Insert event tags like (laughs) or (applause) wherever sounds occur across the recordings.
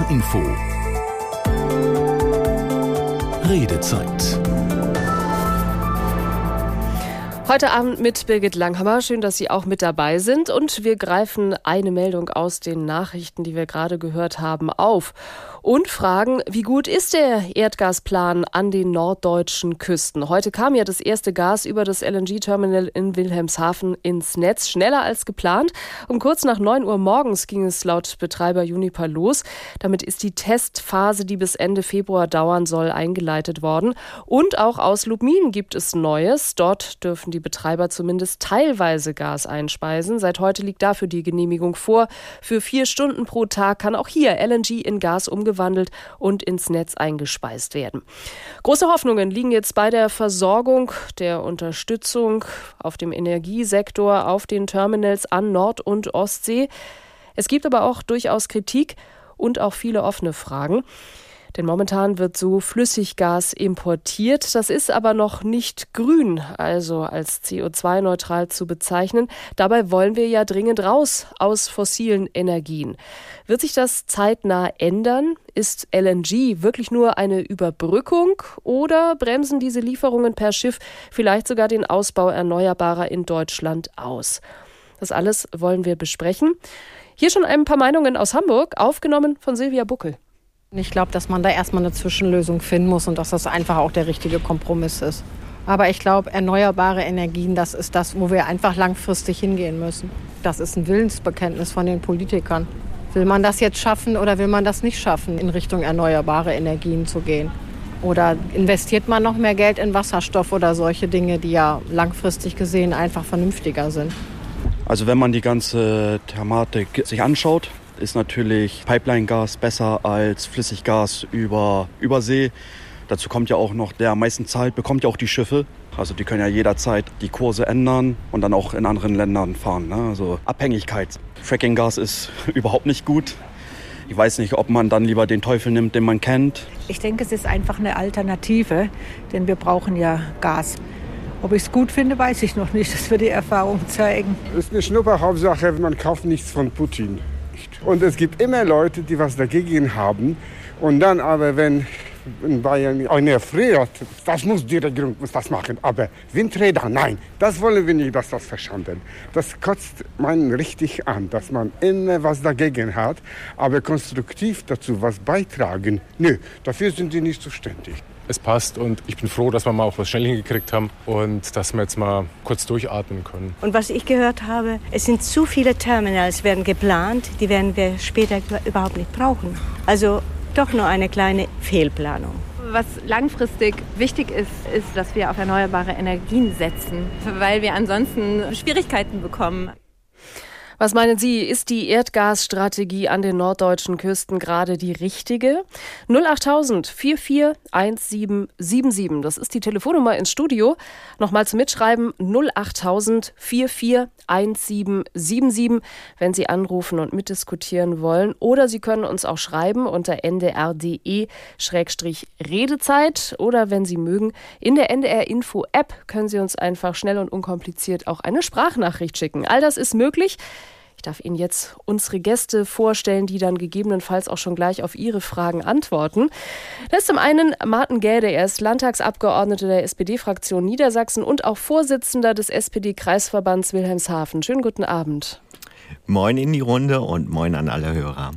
HR Info. Redezeit. Heute Abend mit Birgit Langhammer. Schön, dass Sie auch mit dabei sind. Und wir greifen eine Meldung aus den Nachrichten, die wir gerade gehört haben, auf und fragen, wie gut ist der Erdgasplan an den norddeutschen Küsten? Heute kam ja das erste Gas über das LNG-Terminal in Wilhelmshaven ins Netz, schneller als geplant. Um kurz nach 9 Uhr morgens ging es laut Betreiber Uniper los. Damit ist die Testphase, die bis Ende Februar dauern soll, eingeleitet worden. Und auch aus Lubmin gibt es Neues. Dort dürfen die Betreiber zumindest teilweise Gas einspeisen. Seit heute liegt dafür die Genehmigung vor. Für vier Stunden pro Tag kann auch hier LNG in Gas umgewandelt umgewandelt und ins Netz eingespeist werden. Große Hoffnungen liegen jetzt bei der Versorgung, der Unterstützung auf dem Energiesektor, auf den Terminals an Nord- und Ostsee. Es gibt aber auch durchaus Kritik und auch viele offene Fragen. Denn momentan wird so Flüssiggas importiert. Das ist aber noch nicht grün, also als CO2-neutral zu bezeichnen. Dabei wollen wir ja dringend raus aus fossilen Energien. Wird sich das zeitnah ändern? Ist LNG wirklich nur eine Überbrückung oder bremsen diese Lieferungen per Schiff vielleicht sogar den Ausbau erneuerbarer in Deutschland aus? Das alles wollen wir besprechen. Hier schon ein paar Meinungen aus Hamburg, aufgenommen von Silvia Buckel. Ich glaube, dass man da erstmal eine Zwischenlösung finden muss und dass das einfach auch der richtige Kompromiss ist. Aber ich glaube, erneuerbare Energien, das ist das, wo wir einfach langfristig hingehen müssen. Das ist ein Willensbekenntnis von den Politikern. Will man das jetzt schaffen oder will man das nicht schaffen, in Richtung erneuerbare Energien zu gehen? Oder investiert man noch mehr Geld in Wasserstoff oder solche Dinge, die ja langfristig gesehen einfach vernünftiger sind? Also wenn man die ganze Thematik sich anschaut, ist natürlich Pipeline-Gas besser als Flüssiggas über Übersee. Dazu kommt ja auch noch, der am meisten zahlt, bekommt ja auch die Schiffe. Also die können ja jederzeit die Kurse ändern und dann auch in anderen Ländern fahren. Ne? Also Abhängigkeit. Fracking-Gas ist (laughs) überhaupt nicht gut. Ich weiß nicht, ob man dann lieber den Teufel nimmt, den man kennt. Ich denke, es ist einfach eine Alternative, denn wir brauchen ja Gas. Ob ich es gut finde, weiß ich noch nicht. Das wird die Erfahrung zeigen. Es ist eine Schnupperhauptsache, man kauft nichts von Putin. Und es gibt immer Leute, die was dagegen haben. Und dann aber, wenn in Bayern einer friert, das muss die Regierung muss das machen. Aber Windräder, nein, das wollen wir nicht, dass das verschanden. Das kotzt man richtig an, dass man immer was dagegen hat, aber konstruktiv dazu was beitragen. Nö, dafür sind die nicht zuständig es passt und ich bin froh, dass wir mal auch was schnell hingekriegt haben und dass wir jetzt mal kurz durchatmen können. Und was ich gehört habe, es sind zu viele Terminals werden geplant, die werden wir später überhaupt nicht brauchen. Also doch nur eine kleine Fehlplanung. Was langfristig wichtig ist, ist, dass wir auf erneuerbare Energien setzen, weil wir ansonsten Schwierigkeiten bekommen. Was meinen Sie, ist die Erdgasstrategie an den norddeutschen Küsten gerade die richtige? 08000 441777, das ist die Telefonnummer ins Studio. Nochmal zum Mitschreiben 08000 441777, wenn Sie anrufen und mitdiskutieren wollen. Oder Sie können uns auch schreiben unter ndr.de-redezeit oder wenn Sie mögen, in der NDR-Info-App können Sie uns einfach schnell und unkompliziert auch eine Sprachnachricht schicken. All das ist möglich. Ich darf Ihnen jetzt unsere Gäste vorstellen, die dann gegebenenfalls auch schon gleich auf Ihre Fragen antworten. Das ist zum einen Martin Gäde. Er ist Landtagsabgeordneter der SPD-Fraktion Niedersachsen und auch Vorsitzender des SPD-Kreisverbands Wilhelmshaven. Schönen guten Abend. Moin in die Runde und moin an alle Hörer.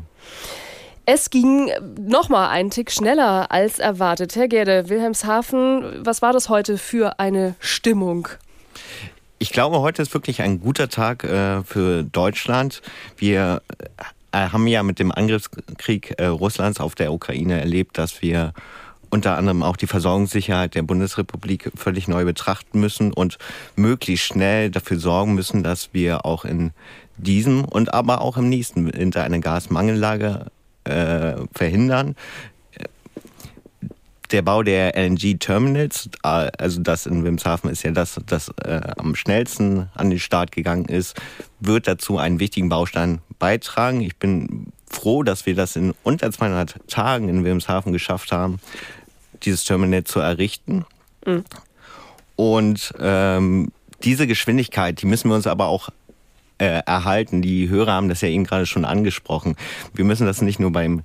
Es ging noch mal einen Tick schneller als erwartet. Herr Gerde, Wilhelmshaven, was war das heute für eine Stimmung? Ich glaube, heute ist wirklich ein guter Tag äh, für Deutschland. Wir äh, haben ja mit dem Angriffskrieg äh, Russlands auf der Ukraine erlebt, dass wir unter anderem auch die Versorgungssicherheit der Bundesrepublik völlig neu betrachten müssen und möglichst schnell dafür sorgen müssen, dass wir auch in diesem und aber auch im nächsten Winter eine Gasmangellage äh, verhindern der Bau der LNG-Terminals, äh, also das in Wilmshaven ist ja das, das äh, am schnellsten an den Start gegangen ist, wird dazu einen wichtigen Baustein beitragen. Ich bin froh, dass wir das in unter 200 Tagen in Wilmshaven geschafft haben, dieses Terminal zu errichten. Mhm. Und ähm, diese Geschwindigkeit, die müssen wir uns aber auch äh, erhalten. Die Hörer haben das ja eben gerade schon angesprochen. Wir müssen das nicht nur beim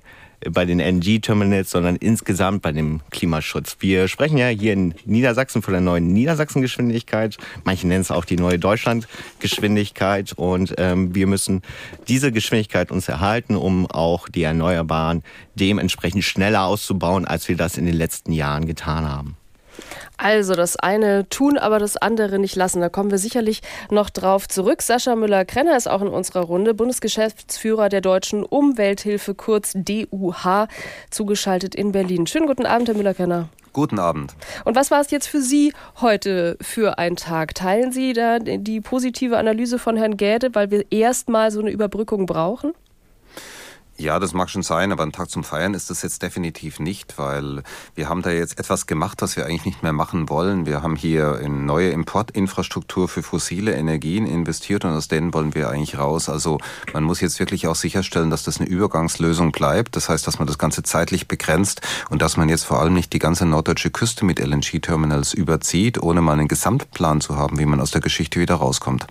bei den LNG-Terminals, sondern insgesamt bei dem Klimaschutz. Wir sprechen ja hier in Niedersachsen von der neuen Niedersachsen-Geschwindigkeit. Manche nennen es auch die neue Deutschland-Geschwindigkeit. Und ähm, wir müssen diese Geschwindigkeit uns erhalten, um auch die Erneuerbaren dementsprechend schneller auszubauen, als wir das in den letzten Jahren getan haben. Also das eine tun, aber das andere nicht lassen. Da kommen wir sicherlich noch drauf zurück. Sascha Müller-Krenner ist auch in unserer Runde, Bundesgeschäftsführer der Deutschen Umwelthilfe, kurz DUH, zugeschaltet in Berlin. Schönen guten Abend, Herr Müller-Krenner. Guten Abend. Und was war es jetzt für Sie heute für ein Tag? Teilen Sie da die positive Analyse von Herrn Gäde, weil wir erstmal so eine Überbrückung brauchen? Ja, das mag schon sein, aber ein Tag zum Feiern ist das jetzt definitiv nicht, weil wir haben da jetzt etwas gemacht, was wir eigentlich nicht mehr machen wollen. Wir haben hier in neue Importinfrastruktur für fossile Energien investiert und aus denen wollen wir eigentlich raus. Also man muss jetzt wirklich auch sicherstellen, dass das eine Übergangslösung bleibt. Das heißt, dass man das Ganze zeitlich begrenzt und dass man jetzt vor allem nicht die ganze norddeutsche Küste mit LNG-Terminals überzieht, ohne mal einen Gesamtplan zu haben, wie man aus der Geschichte wieder rauskommt.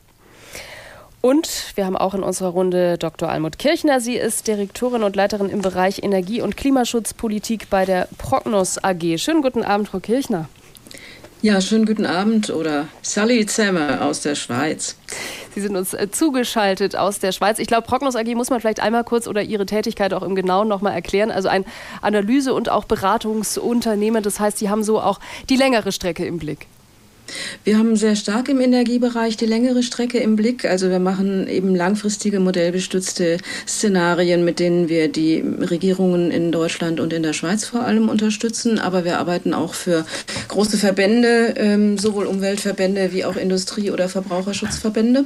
Und wir haben auch in unserer Runde Dr. Almut Kirchner. Sie ist Direktorin und Leiterin im Bereich Energie- und Klimaschutzpolitik bei der Prognos AG. Schönen guten Abend, Frau Kirchner. Ja, schönen guten Abend oder Sally Zemme aus der Schweiz. Sie sind uns äh, zugeschaltet aus der Schweiz. Ich glaube, Prognos AG muss man vielleicht einmal kurz oder Ihre Tätigkeit auch im Genauen nochmal erklären. Also ein Analyse- und auch Beratungsunternehmen. Das heißt, Sie haben so auch die längere Strecke im Blick. Wir haben sehr stark im Energiebereich die längere Strecke im Blick. Also wir machen eben langfristige modellbestützte Szenarien, mit denen wir die Regierungen in Deutschland und in der Schweiz vor allem unterstützen. Aber wir arbeiten auch für große Verbände, ähm, sowohl Umweltverbände wie auch Industrie- oder Verbraucherschutzverbände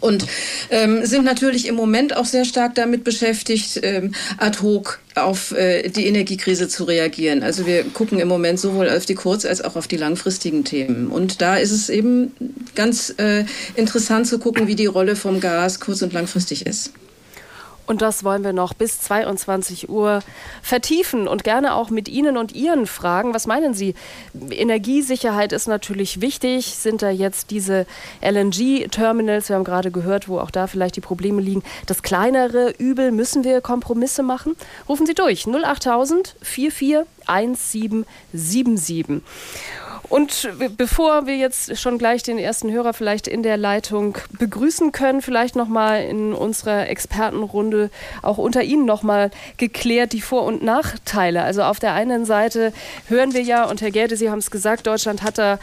und ähm, sind natürlich im Moment auch sehr stark damit beschäftigt, ähm, ad hoc auf äh, die Energiekrise zu reagieren. Also wir gucken im Moment sowohl auf die kurz- als auch auf die langfristigen Themen. Und da ist es eben ganz äh, interessant zu gucken, wie die Rolle vom Gas kurz- und langfristig ist. Und das wollen wir noch bis 22 Uhr vertiefen und gerne auch mit Ihnen und Ihren fragen. Was meinen Sie? Energiesicherheit ist natürlich wichtig. Sind da jetzt diese LNG-Terminals, wir haben gerade gehört, wo auch da vielleicht die Probleme liegen, das kleinere Übel? Müssen wir Kompromisse machen? Rufen Sie durch 08000 44 1777. Und bevor wir jetzt schon gleich den ersten Hörer vielleicht in der Leitung begrüßen können, vielleicht nochmal in unserer Expertenrunde auch unter Ihnen nochmal geklärt die Vor- und Nachteile. Also auf der einen Seite hören wir ja, und Herr Gerde, Sie haben es gesagt, Deutschland hat da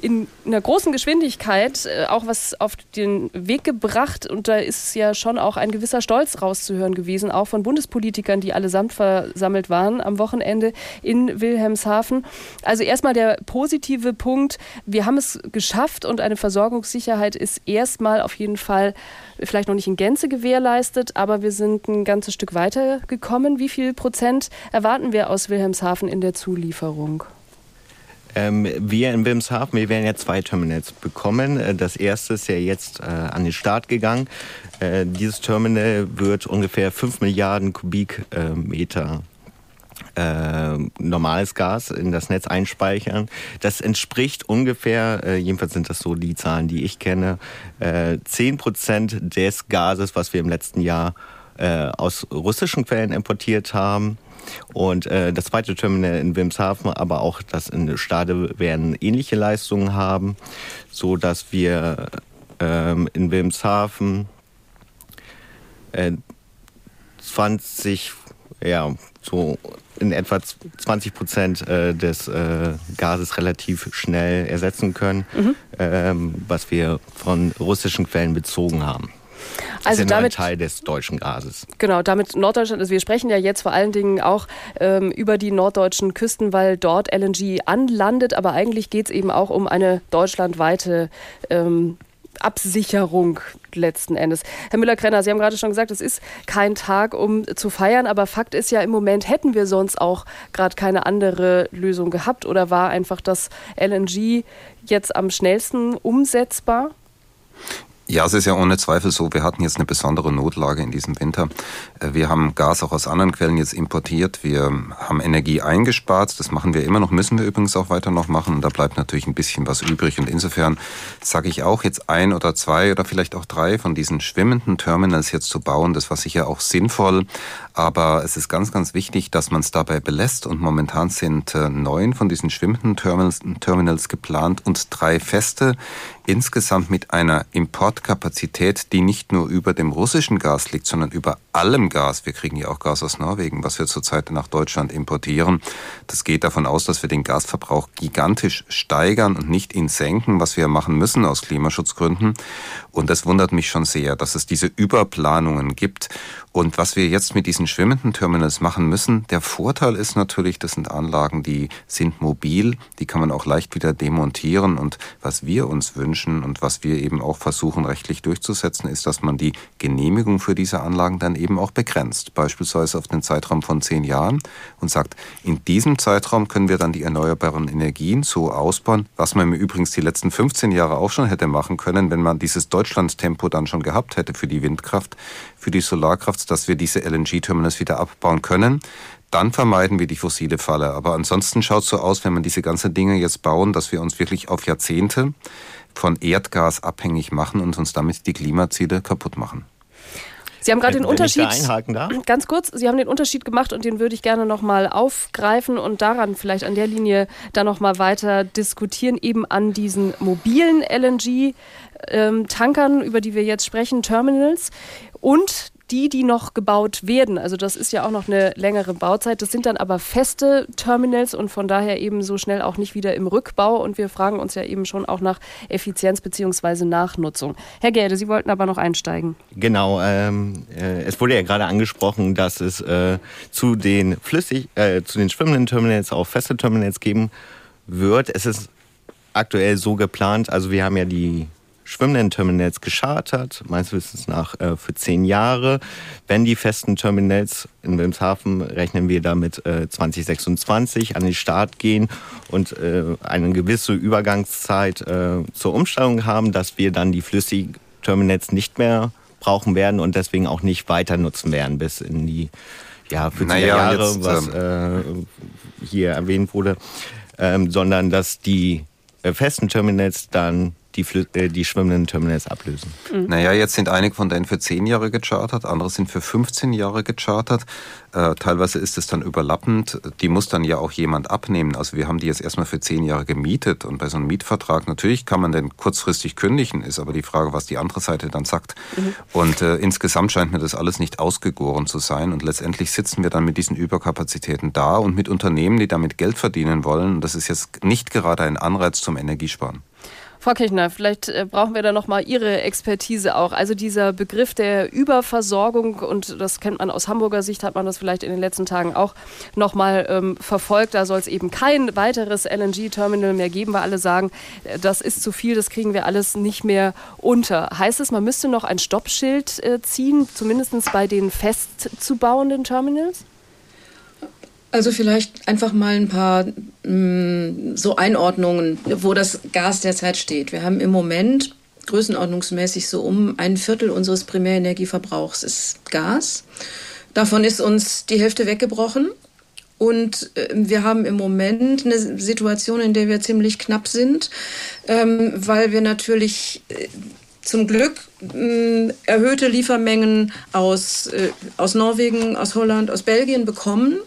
in einer großen Geschwindigkeit äh, auch was auf den Weg gebracht und da ist ja schon auch ein gewisser Stolz rauszuhören gewesen, auch von Bundespolitikern, die allesamt versammelt waren am Wochenende in Wilhelmshaven. Also erstmal der positive positive Punkt. Wir haben es geschafft und eine Versorgungssicherheit ist erstmal auf jeden Fall vielleicht noch nicht in Gänze gewährleistet, aber wir sind ein ganzes Stück weiter gekommen. Wie viel Prozent erwarten wir aus Wilhelmshaven in der Zulieferung? Ähm, wir in Wilhelmshaven, wir werden ja zwei Terminals bekommen. Äh, das erste ist ja jetzt äh, an den Start gegangen. Äh, dieses Terminal wird ungefähr 5 Milliarden Kubikmeter äh, normales Gas in das Netz einspeichern. Das entspricht ungefähr, äh, jedenfalls sind das so die Zahlen, die ich kenne, äh, 10 Prozent des Gases, was wir im letzten Jahr äh, aus russischen Quellen importiert haben. Und äh, das zweite Terminal in Wilmshaven, aber auch das in Stade werden ähnliche Leistungen haben, so dass wir ähm, in Wilmshaven äh, 20, ja, so in etwa 20 Prozent äh, des äh, Gases relativ schnell ersetzen können, mhm. ähm, was wir von russischen Quellen bezogen haben. Das also ist ja damit, ein Teil des deutschen Gases. Genau, damit Norddeutschland, also wir sprechen ja jetzt vor allen Dingen auch ähm, über die norddeutschen Küsten, weil dort LNG anlandet, aber eigentlich geht es eben auch um eine deutschlandweite ähm, Absicherung letzten Endes. Herr Müller-Krenner, Sie haben gerade schon gesagt, es ist kein Tag, um zu feiern, aber Fakt ist ja, im Moment hätten wir sonst auch gerade keine andere Lösung gehabt oder war einfach das LNG jetzt am schnellsten umsetzbar? Ja, es ist ja ohne Zweifel so, wir hatten jetzt eine besondere Notlage in diesem Winter. Äh, wir haben Gas auch aus anderen Quellen jetzt importiert. Wir haben Energie eingespart. Das machen wir immer noch, müssen wir übrigens auch weiter noch machen. Und da bleibt natürlich ein bisschen was übrig. Und insofern sage ich auch jetzt ein oder zwei oder vielleicht auch drei von diesen schwimmenden Terminals jetzt zu bauen. Das war sicher auch sinnvoll. Aber es ist ganz, ganz wichtig, dass man es dabei belässt. Und momentan sind äh, neun von diesen schwimmenden Terminals, Terminals geplant und drei feste insgesamt mit einer Importkapazität, die nicht nur über dem russischen Gas liegt, sondern über allem Gas. Wir kriegen ja auch Gas aus Norwegen, was wir zurzeit nach Deutschland importieren. Das geht davon aus, dass wir den Gasverbrauch gigantisch steigern und nicht ihn senken, was wir machen müssen aus Klimaschutzgründen. Und das wundert mich schon sehr, dass es diese Überplanungen gibt. Und was wir jetzt mit diesen schwimmenden Terminals machen müssen, der Vorteil ist natürlich, das sind Anlagen, die sind mobil, die kann man auch leicht wieder demontieren. Und was wir uns wünschen und was wir eben auch versuchen rechtlich durchzusetzen, ist, dass man die Genehmigung für diese Anlagen dann eben auch begrenzt, beispielsweise auf den Zeitraum von zehn Jahren und sagt, in diesem Zeitraum können wir dann die erneuerbaren Energien so ausbauen, was man übrigens die letzten 15 Jahre auch schon hätte machen können, wenn man dieses Deutschland-Tempo dann schon gehabt hätte für die Windkraft, für die Solarkraft, dass wir diese LNG-Terminals wieder abbauen können. Dann vermeiden wir die fossile Falle. Aber ansonsten schaut es so aus, wenn man diese ganzen Dinge jetzt bauen, dass wir uns wirklich auf Jahrzehnte von Erdgas abhängig machen und uns damit die Klimaziele kaputt machen. Sie haben gerade den Unterschied. Ganz kurz, Sie haben den Unterschied gemacht und den würde ich gerne nochmal aufgreifen und daran vielleicht an der Linie dann nochmal weiter diskutieren, eben an diesen mobilen LNG-Tankern, ähm, über die wir jetzt sprechen, Terminals und die, die noch gebaut werden, also das ist ja auch noch eine längere Bauzeit, das sind dann aber feste Terminals und von daher eben so schnell auch nicht wieder im Rückbau. Und wir fragen uns ja eben schon auch nach Effizienz bzw. Nachnutzung. Herr Gerde, Sie wollten aber noch einsteigen. Genau, ähm, äh, es wurde ja gerade angesprochen, dass es äh, zu den flüssig, äh, zu den schwimmenden Terminals auch feste Terminals geben wird. Es ist aktuell so geplant, also wir haben ja die schwimmenden Terminals geschartert, meines Wissens nach äh, für zehn Jahre. Wenn die festen Terminals in Wilmshaven rechnen wir damit äh, 2026 an den Start gehen und äh, eine gewisse Übergangszeit äh, zur Umstellung haben, dass wir dann die flüssigen Terminals nicht mehr brauchen werden und deswegen auch nicht weiter nutzen werden bis in die ja, 40er naja, Jahre, jetzt, was ähm, äh, hier erwähnt wurde, ähm, sondern dass die äh, festen Terminals dann die, äh, die schwimmenden Terminals ablösen. Mhm. Naja, jetzt sind einige von denen für 10 Jahre gechartert, andere sind für 15 Jahre gechartert. Äh, teilweise ist es dann überlappend. Die muss dann ja auch jemand abnehmen. Also wir haben die jetzt erstmal für 10 Jahre gemietet und bei so einem Mietvertrag, natürlich kann man den kurzfristig kündigen, ist aber die Frage, was die andere Seite dann sagt. Mhm. Und äh, insgesamt scheint mir das alles nicht ausgegoren zu sein und letztendlich sitzen wir dann mit diesen Überkapazitäten da und mit Unternehmen, die damit Geld verdienen wollen. Das ist jetzt nicht gerade ein Anreiz zum Energiesparen. Frau Kirchner, vielleicht äh, brauchen wir da nochmal Ihre Expertise auch. Also dieser Begriff der Überversorgung, und das kennt man aus Hamburger Sicht, hat man das vielleicht in den letzten Tagen auch nochmal ähm, verfolgt. Da soll es eben kein weiteres LNG-Terminal mehr geben, weil alle sagen, äh, das ist zu viel, das kriegen wir alles nicht mehr unter. Heißt es, man müsste noch ein Stoppschild äh, ziehen, zumindest bei den festzubauenden Terminals? Also vielleicht einfach mal ein paar mh, mm, so Einordnungen, wo das Gas derzeit steht. Wir haben im Moment größenordnungsmäßig so um ein Viertel unseres Primärenergieverbrauchs ist Gas. Davon ist uns die Hälfte weggebrochen. Und äh, wir haben im Moment eine Situation, in der wir ziemlich knapp sind, ähm, weil wir natürlich äh, zum Glück mh, mm, erhöhte Liefermengen aus, äh, aus Norwegen, aus Holland, aus Belgien bekommen.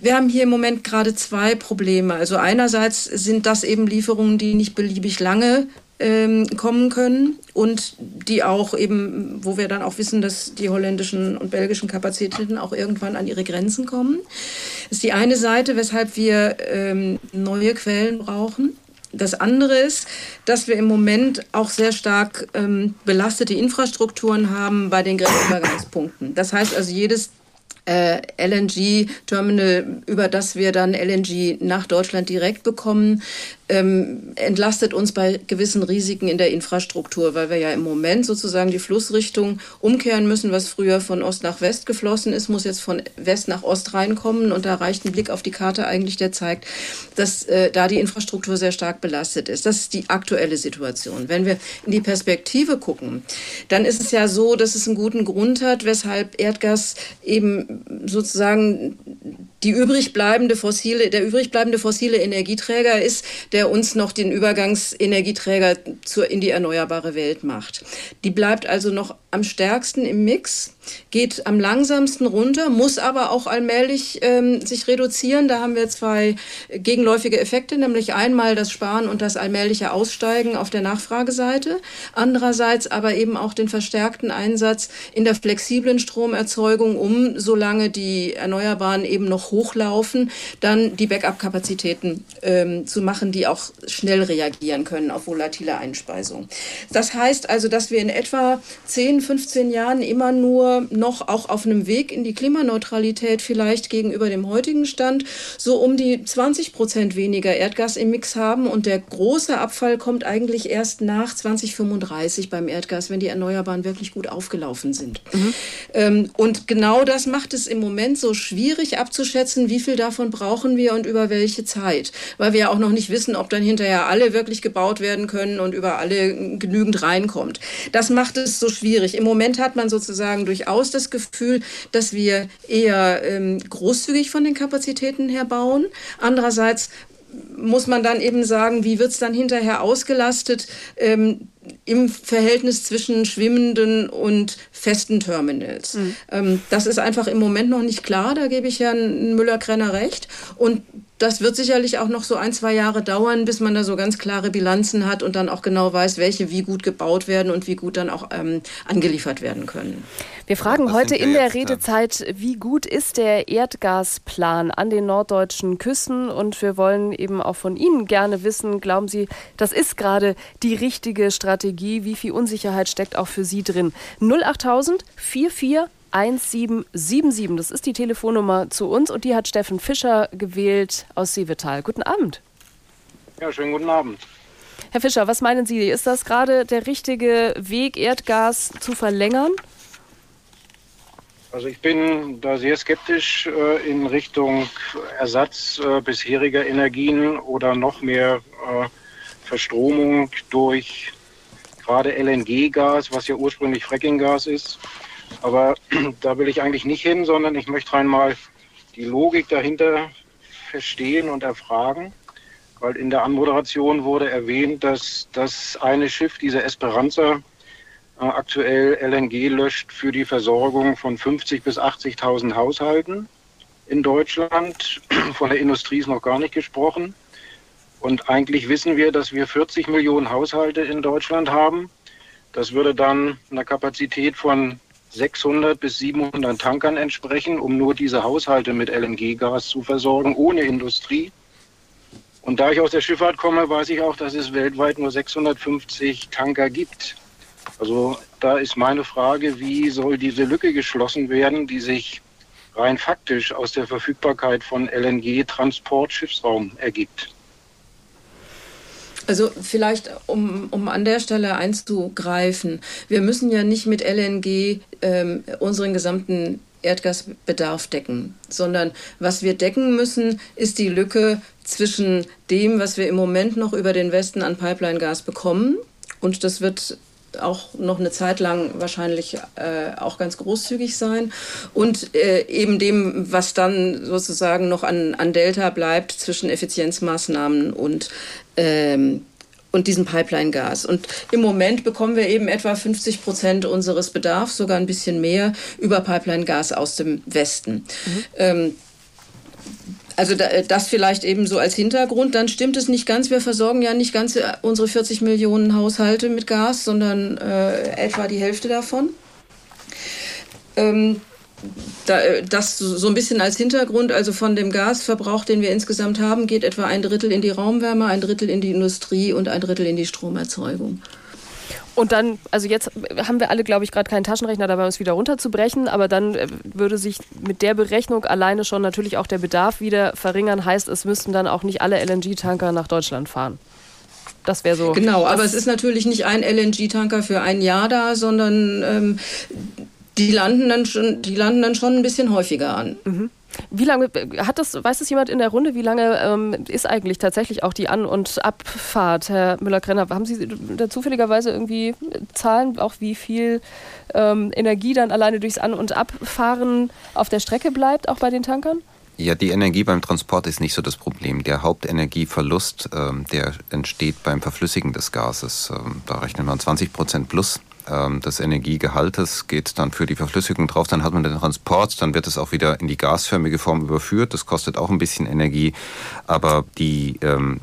Wir haben hier im Moment gerade zwei Probleme. Also einerseits sind das eben Lieferungen, die nicht beliebig lange ähm, kommen können und die auch eben, wo wir dann auch wissen, dass die holländischen und belgischen Kapazitäten auch irgendwann an ihre Grenzen kommen. Das ist die eine Seite, weshalb wir ähm, neue Quellen brauchen. Das andere ist, dass wir im Moment auch sehr stark ähm, belastete Infrastrukturen haben bei den Grenzübergangspunkten. Das heißt also, jedes äh, LNG-Terminal, über das wir dann LNG nach Deutschland direkt bekommen, ähm, entlastet uns bei gewissen Risiken in der Infrastruktur, weil wir ja im Moment sozusagen die Flussrichtung umkehren müssen, was früher von Ost nach West geflossen ist, muss jetzt von West nach Ost reinkommen. Und da reicht ein Blick auf die Karte eigentlich, der zeigt, dass äh, da die Infrastruktur sehr stark belastet ist. Das ist die aktuelle Situation. Wenn wir in die Perspektive gucken, dann ist es ja so, dass es einen guten Grund hat, weshalb Erdgas eben sozusagen die übrig bleibende fossile, der übrig bleibende fossile Energieträger ist, der uns noch den Übergangsenergieträger zur, in die erneuerbare Welt macht. Die bleibt also noch am stärksten im Mix, geht am langsamsten runter, muss aber auch allmählich ähm, sich reduzieren. Da haben wir zwei gegenläufige Effekte, nämlich einmal das Sparen und das allmähliche Aussteigen auf der Nachfrageseite, andererseits aber eben auch den verstärkten Einsatz in der flexiblen Stromerzeugung, um solange die Erneuerbaren eben noch hochlaufen, dann die Backup-Kapazitäten ähm, zu machen, die auch schnell reagieren können auf volatile Einspeisung. Das heißt also, dass wir in etwa 10, 15 Jahren immer nur noch auch auf einem Weg in die Klimaneutralität vielleicht gegenüber dem heutigen Stand so um die 20 Prozent weniger Erdgas im Mix haben und der große Abfall kommt eigentlich erst nach 2035 beim Erdgas, wenn die Erneuerbaren wirklich gut aufgelaufen sind. Mhm. Ähm, und genau das macht es im Moment so schwierig abzuschätzen, wie viel davon brauchen wir und über welche Zeit. Weil wir ja auch noch nicht wissen, ob dann hinterher alle wirklich gebaut werden können und über alle genügend reinkommt. Das macht es so schwierig. Im Moment hat man sozusagen durchaus das Gefühl, dass wir eher ähm, großzügig von den Kapazitäten her bauen. Andererseits muss man dann eben sagen, wie wird es dann hinterher ausgelastet ähm, im Verhältnis zwischen schwimmenden und festen Terminals. Mhm. Ähm, das ist einfach im Moment noch nicht klar, da gebe ich Herrn Müller-Krenner recht. Und das wird sicherlich auch noch so ein, zwei Jahre dauern, bis man da so ganz klare Bilanzen hat und dann auch genau weiß, welche wie gut gebaut werden und wie gut dann auch ähm, angeliefert werden können. Wir fragen Was heute in der Redezeit, wie gut ist der Erdgasplan an den norddeutschen Küsten? Und wir wollen eben auch von Ihnen gerne wissen, glauben Sie, das ist gerade die richtige Strategie? Wie viel Unsicherheit steckt auch für Sie drin? 08000 44 1777. Das ist die Telefonnummer zu uns und die hat Steffen Fischer gewählt aus Sievetal. Guten Abend. Ja, schönen guten Abend. Herr Fischer, was meinen Sie? Ist das gerade der richtige Weg, Erdgas zu verlängern? Also ich bin da sehr skeptisch äh, in Richtung Ersatz äh, bisheriger Energien oder noch mehr äh, Verstromung durch gerade LNG-Gas, was ja ursprünglich Fracking-Gas ist. Aber (clears throat) da will ich eigentlich nicht hin, sondern ich möchte rein mal die Logik dahinter verstehen und erfragen. Weil in der Anmoderation wurde erwähnt, dass das eine Schiff, diese Esperanza, äh, aktuell LNG löscht für die Versorgung von 50.000 bis 80.000 Haushalten in Deutschland. (clears throat) Von der Industrie ist noch gar nicht gesprochen. Und eigentlich wissen wir, dass wir 40 Millionen Haushalte in Deutschland haben. Das würde dann einer Kapazität von 600 bis 700 Tankern entsprechen, um nur diese Haushalte mit LNG-Gas zu versorgen, ohne Industrie. Und da ich aus der Schifffahrt komme, weiß ich auch, dass es weltweit nur 650 Tanker gibt. Also da ist meine Frage, wie soll diese Lücke geschlossen werden, die sich rein faktisch aus der Verfügbarkeit von LNG-Transport-Schiffsraum ergibt. Also vielleicht, um, um an der Stelle einzugreifen, wir müssen ja nicht mit LNG ähm, unseren gesamten Erdgasbedarf decken, sondern was wir decken müssen, ist die Lücke zwischen dem, was wir im Moment noch über den Westen an Pipeline-Gas bekommen. Und das wird auch noch eine Zeit lang wahrscheinlich äh, auch ganz großzügig sein. Und äh, eben dem, was dann sozusagen noch an, an Delta bleibt zwischen Effizienzmaßnahmen und ähm, und diesem Pipeline-Gas. Und im Moment bekommen wir eben etwa 50 Prozent unseres Bedarfs, sogar ein bisschen mehr, über Pipeline-Gas aus dem Westen. Mhm. Ähm, also das vielleicht eben so als Hintergrund. Dann stimmt es nicht ganz. Wir versorgen ja nicht ganz äh, unsere 40 Millionen Haushalte mit Gas, sondern äh, etwa die Hälfte davon. Ähm, äh, das so ein bisschen als Hintergrund, also von dem Gasverbrauch, den wir insgesamt haben, geht etwa ein Drittel in die Raumwärme, ein Drittel in die Industrie und ein Drittel in die Stromerzeugung. Und dann, also jetzt haben wir alle, glaube ich, gerade keinen Taschenrechner dabei, um es wieder runterzubrechen, aber dann äh, würde sich mit der Berechnung alleine schon natürlich auch der Bedarf wieder verringern. Heißt, es müssten dann auch nicht alle LNG-Tanker nach Deutschland fahren. Das wäre so. Genau, aber es ist natürlich nicht ein LNG-Tanker für ein Jahr da, sondern ähm, die, landen dann schon, die landen dann schon ein bisschen häufiger an. Mhm. Wie lange hat das, weiß es jemand in der Runde, wie lange ähm, ist eigentlich tatsächlich auch die An- und Abfahrt, Herr Müller-Krenner? Haben Sie da zufälligerweise irgendwie Zahlen, auch wie viel ähm, Energie dann alleine durchs An- und Abfahren auf der Strecke bleibt, auch bei den Tankern? Ja, die Energie beim Transport ist nicht so das Problem. Der Hauptenergieverlust, ähm, der entsteht beim Verflüssigen des Gases. Ähm, da rechnet man 20 Prozent plus ähm, des Energiegehaltes geht dann für die Verflüssigung drauf, dann hat man den Transport, dann wird es auch wieder in die gasförmige Form überführt. Das kostet auch ein bisschen Energie, aber die ähm,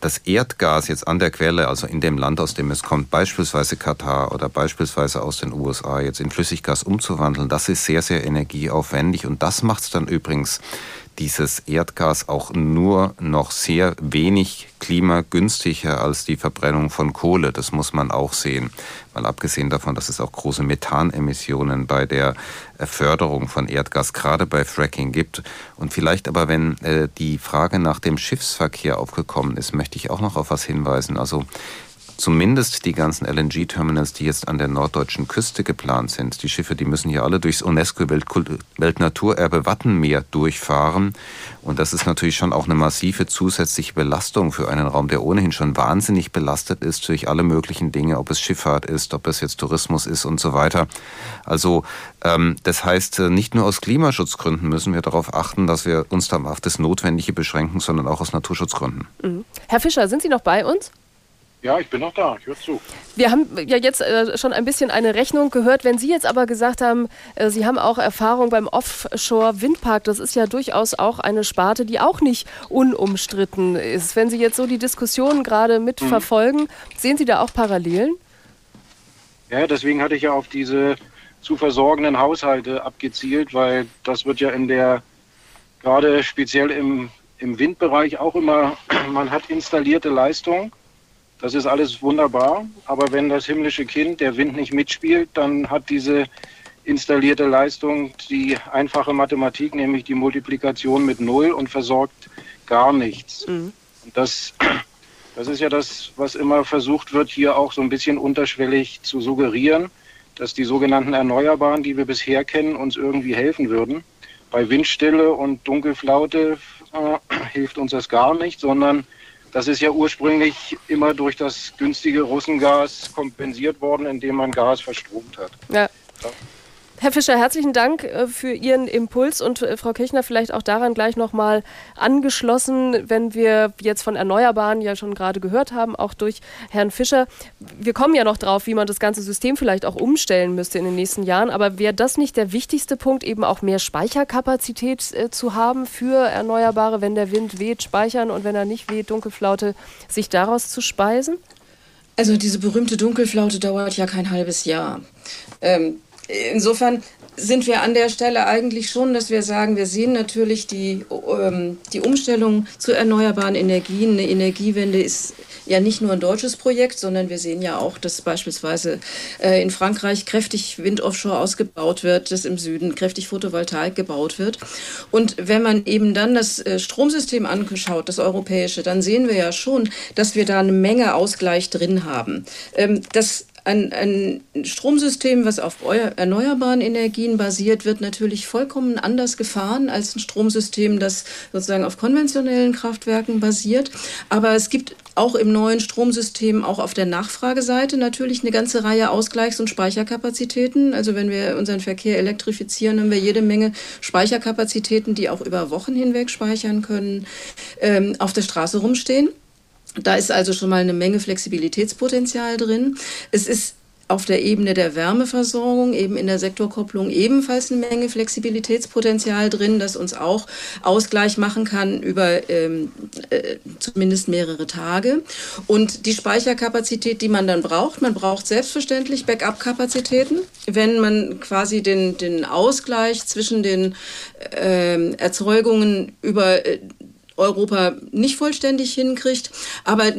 das Erdgas jetzt an der Quelle, also in dem Land, aus dem es kommt, beispielsweise Katar oder beispielsweise aus den USA, jetzt in Flüssiggas umzuwandeln, das ist sehr, sehr energieaufwendig und das macht es dann übrigens dieses Erdgas auch nur noch sehr wenig klimagünstiger als die Verbrennung von Kohle. Das muss man auch sehen. Mal abgesehen davon, dass es auch große Methanemissionen bei der Förderung von Erdgas, gerade bei Fracking gibt. Und vielleicht aber, wenn äh, die Frage nach dem Schiffsverkehr aufgekommen ist, möchte ich auch noch auf was hinweisen. Also zumindest die ganzen LNG-Terminals, die jetzt an der norddeutschen Küste geplant sind, die Schiffe, die müssen hier alle durchs UNESCO-Weltnaturerbe Wattenmeer durchfahren. Und das ist natürlich schon auch eine massive zusätzliche Belastung für einen Raum, der ohnehin schon wahnsinnig belastet ist durch alle möglichen Dinge, ob es Schifffahrt ist, ob es jetzt Tourismus ist und so weiter. Also ähm, das heißt, äh, nicht nur aus Klimaschutzgründen müssen wir darauf achten, dass wir uns dann auf das Notwendige beschränken, sondern auch aus Naturschutzgründen. Mhm. Herr Fischer, sind Sie noch bei uns? Ja, ich bin noch da, ich höre zu. Wir haben ja jetzt äh, schon ein bisschen eine Rechnung gehört. Wenn Sie jetzt aber gesagt haben, äh, Sie haben auch Erfahrung beim Offshore-Windpark, das ist ja durchaus auch eine Sparte, die auch nicht unumstritten ist. Wenn Sie jetzt so die Diskussion gerade mitverfolgen, mhm. sehen Sie da auch Parallelen? Ja, deswegen hatte ich ja auf diese zu versorgenden Haushalte abgezielt, weil das wird ja in der, gerade speziell im, im Windbereich auch immer, (clears throat) man hat installierte Leistung das ist alles wunderbar, aber wenn das himmlische Kind, der Wind nicht mitspielt, dann hat diese installierte Leistung die einfache Mathematik, nämlich die Multiplikation mit Null und versorgt gar nichts. Mhm. Und das, (clears throat) das ist ja das, was immer versucht wird, hier auch so ein bisschen unterschwellig zu suggerieren, dass die sogenannten Erneuerbaren, die wir bisher kennen, uns irgendwie helfen würden. Bei Windstille und Dunkelflaute äh, (clears throat) hilft uns das gar nicht, sondern das ist ja ursprünglich immer durch das günstige Russengas kompensiert worden, indem man Gas verstromt hat. Ja. ja. Herr Fischer, herzlichen Dank äh, für Ihren Impuls und äh, Frau Kirchner vielleicht auch daran gleich nochmal angeschlossen, wenn wir jetzt von Erneuerbaren ja schon gerade gehört haben, auch durch Herrn Fischer. Wir kommen ja noch drauf, wie man das ganze System vielleicht auch umstellen müsste in den nächsten Jahren. Aber wäre das nicht der wichtigste Punkt, eben auch mehr Speicherkapazität äh, zu haben für Erneuerbare, wenn der Wind weht, speichern und wenn er nicht weht, Dunkelflaute, sich daraus zu speisen? Also diese berühmte Dunkelflaute dauert ja kein halbes Jahr. Ähm, insofern sind wir an der Stelle eigentlich schon, dass wir sagen, wir sehen natürlich die, ähm, die Umstellung zu erneuerbaren Energien. Eine Energiewende ist ja nicht nur ein deutsches Projekt, sondern wir sehen ja auch, dass beispielsweise äh, in Frankreich kräftig Wind offshore ausgebaut wird, dass im Süden kräftig Photovoltaik gebaut wird. Und wenn man eben dann das äh, Stromsystem angeschaut, das europäische, dann sehen wir ja schon, dass wir da eine Menge Ausgleich drin haben. Ähm, das ein, ein Stromsystem, was auf erneuerbaren Energien basiert, wird natürlich vollkommen anders gefahren als ein Stromsystem, das sozusagen auf konventionellen Kraftwerken basiert. Aber es gibt auch im neuen Stromsystem, auch auf der Nachfrageseite natürlich eine ganze Reihe Ausgleichs- und Speicherkapazitäten. Also wenn wir unseren Verkehr elektrifizieren, haben wir jede Menge Speicherkapazitäten, die auch über Wochen hinweg speichern können, ähm, auf der Straße rumstehen. Da ist also schon mal eine Menge Flexibilitätspotenzial drin. Es ist auf der Ebene der Wärmeversorgung, eben in der Sektorkopplung ebenfalls eine Menge Flexibilitätspotenzial drin, das uns auch Ausgleich machen kann über ähm, äh, zumindest mehrere Tage. Und die Speicherkapazität, die man dann braucht, man braucht selbstverständlich Backup-Kapazitäten, wenn man quasi den, den Ausgleich zwischen den äh, Erzeugungen über äh, Europa nicht vollständig hinkriegt. Aber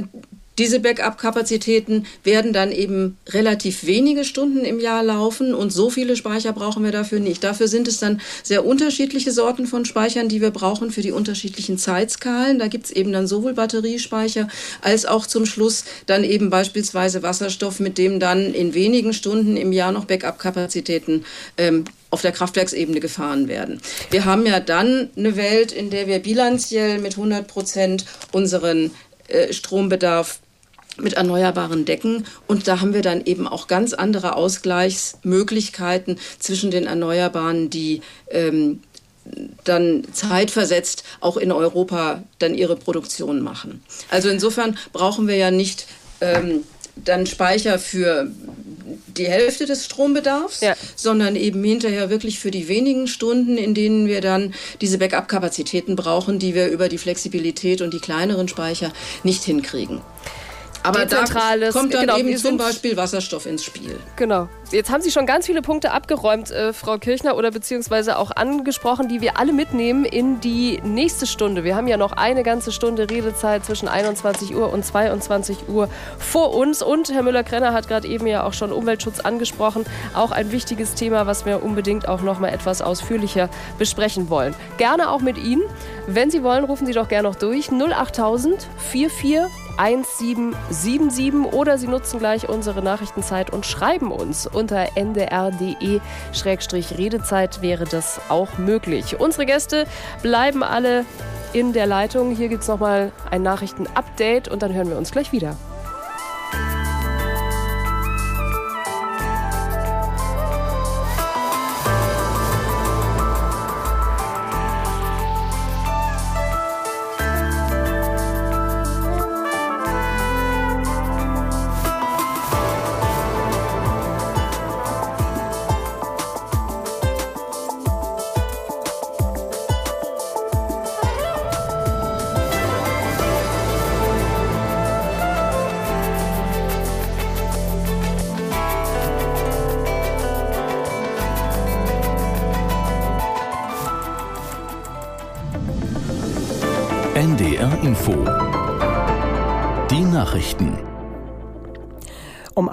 Diese Backup-Kapazitäten werden dann eben relativ wenige Stunden im Jahr laufen und so viele Speicher brauchen wir dafür nicht. Dafür sind es dann sehr unterschiedliche Sorten von Speichern, die wir brauchen für die unterschiedlichen Zeitskalen. Da gibt es eben dann sowohl Batteriespeicher als auch zum Schluss dann eben beispielsweise Wasserstoff, mit dem dann in wenigen Stunden im Jahr noch Backup-Kapazitäten ähm, auf der Kraftwerksebene gefahren werden. Wir haben ja dann eine Welt, in der wir bilanziell mit 100 Prozent unseren äh, Strombedarf mit Erneuerbaren decken. Und da haben wir dann eben auch ganz andere Ausgleichsmöglichkeiten zwischen den Erneuerbaren, die ähm, dann zeitversetzt auch in Europa dann ihre Produktion machen. Also insofern brauchen wir ja nicht ähm, dann Speicher für die Hälfte des Strombedarfs, ja. sondern eben hinterher wirklich für die wenigen Stunden, in denen wir dann diese Backup-Kapazitäten brauchen, die wir über die Flexibilität und die kleineren Speicher nicht hinkriegen. Aber da kommt dann genau, eben zum Beispiel Wasserstoff ins Spiel. Genau. Jetzt haben Sie schon ganz viele Punkte abgeräumt, äh, Frau Kirchner, oder beziehungsweise auch angesprochen, die wir alle mitnehmen in die nächste Stunde. Wir haben ja noch eine ganze Stunde Redezeit zwischen 21 Uhr und 22 Uhr vor uns. Und Herr Müller-Krenner hat gerade eben ja auch schon Umweltschutz angesprochen. Auch ein wichtiges Thema, was wir unbedingt auch noch mal etwas ausführlicher besprechen wollen. Gerne auch mit Ihnen. Wenn Sie wollen, rufen Sie doch gerne noch durch. 08000 44 1777 oder Sie nutzen gleich unsere Nachrichtenzeit und schreiben uns unter ndr.de-redezeit wäre das auch möglich. Unsere Gäste bleiben alle in der Leitung. Hier gibt es nochmal ein Nachrichtenupdate und dann hören wir uns gleich wieder.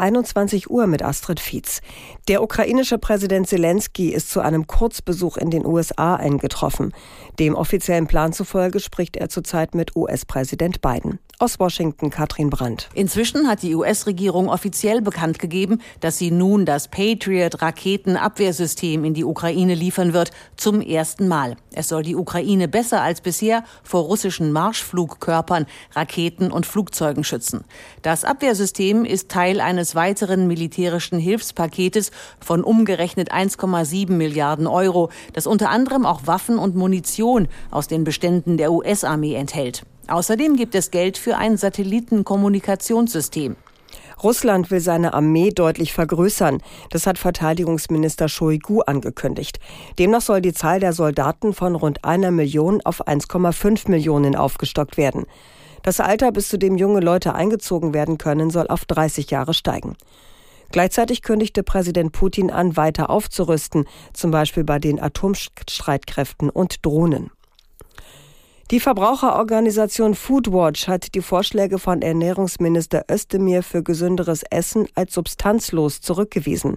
21 Uhr mit Astrid Fietz. Der ukrainische Präsident Zelensky ist zu einem Kurzbesuch in den USA eingetroffen. Dem offiziellen Plan zufolge spricht er zurzeit mit US-Präsident Biden. Aus Washington Katrin Brandt. Inzwischen hat die US-Regierung offiziell bekannt gegeben, dass sie nun das Patriot-Raketenabwehrsystem in die Ukraine liefern wird, zum ersten Mal. Es soll die Ukraine besser als bisher vor russischen Marschflugkörpern, Raketen und Flugzeugen schützen. Das Abwehrsystem ist Teil eines weiteren militärischen Hilfspaketes von umgerechnet 1,7 Milliarden Euro, das unter anderem auch Waffen und Munition aus den Beständen der US-Armee enthält. Außerdem gibt es Geld für ein Satellitenkommunikationssystem. Russland will seine Armee deutlich vergrößern. Das hat Verteidigungsminister Shoigu angekündigt. Demnach soll die Zahl der Soldaten von rund einer Million auf 1,5 Millionen aufgestockt werden. Das Alter, bis zu dem junge Leute eingezogen werden können, soll auf 30 Jahre steigen. Gleichzeitig kündigte Präsident Putin an, weiter aufzurüsten, zum Beispiel bei den Atomstreitkräften und Drohnen. Die Verbraucherorganisation Foodwatch hat die Vorschläge von Ernährungsminister Özdemir für gesünderes Essen als substanzlos zurückgewiesen.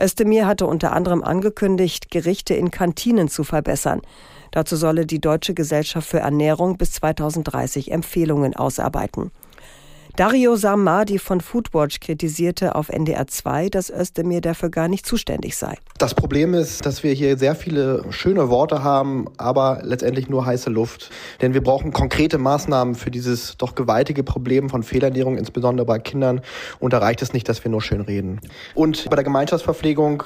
Özdemir hatte unter anderem angekündigt, Gerichte in Kantinen zu verbessern. Dazu solle die Deutsche Gesellschaft für Ernährung bis 2030 Empfehlungen ausarbeiten. Dario Samadi von Foodwatch kritisierte auf NDR 2, dass Özdemir dafür gar nicht zuständig sei. Das Problem ist, dass wir hier sehr viele schöne Worte haben, aber letztendlich nur heiße Luft. Denn wir brauchen konkrete Maßnahmen für dieses doch gewaltige Problem von Fehlernährung, insbesondere bei Kindern. Und da reicht es nicht, dass wir nur schön reden. Und bei der Gemeinschaftsverpflegung,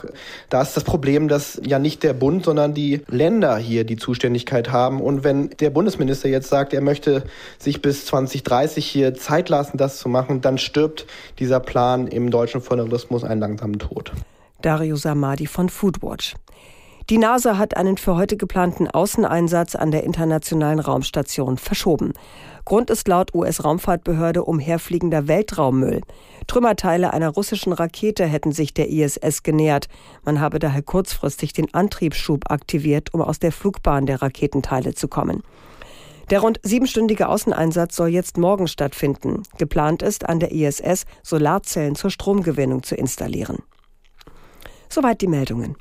da ist das Problem, dass ja nicht der Bund, sondern die Länder hier die Zuständigkeit haben. Und wenn der Bundesminister jetzt sagt, er möchte sich bis 2030 hier Zeit lassen, lassen, das zu machen, dann stirbt dieser Plan im deutschen Föderalismus einen langsamen Tod. Dario Samadi von Foodwatch. Die NASA hat einen für heute geplanten Außeneinsatz an der Internationalen Raumstation verschoben. Grund ist laut US-Raumfahrtbehörde umherfliegender Weltraummüll. Trümmerteile einer russischen Rakete hätten sich der ISS genähert. Man habe daher kurzfristig den Antriebsschub aktiviert, um aus der Flugbahn der Raketenteile zu kommen. Der rund siebenstündige Außeneinsatz soll jetzt morgen stattfinden. Geplant ist, an der ISS Solarzellen zur Stromgewinnung zu installieren. Soweit die Meldungen.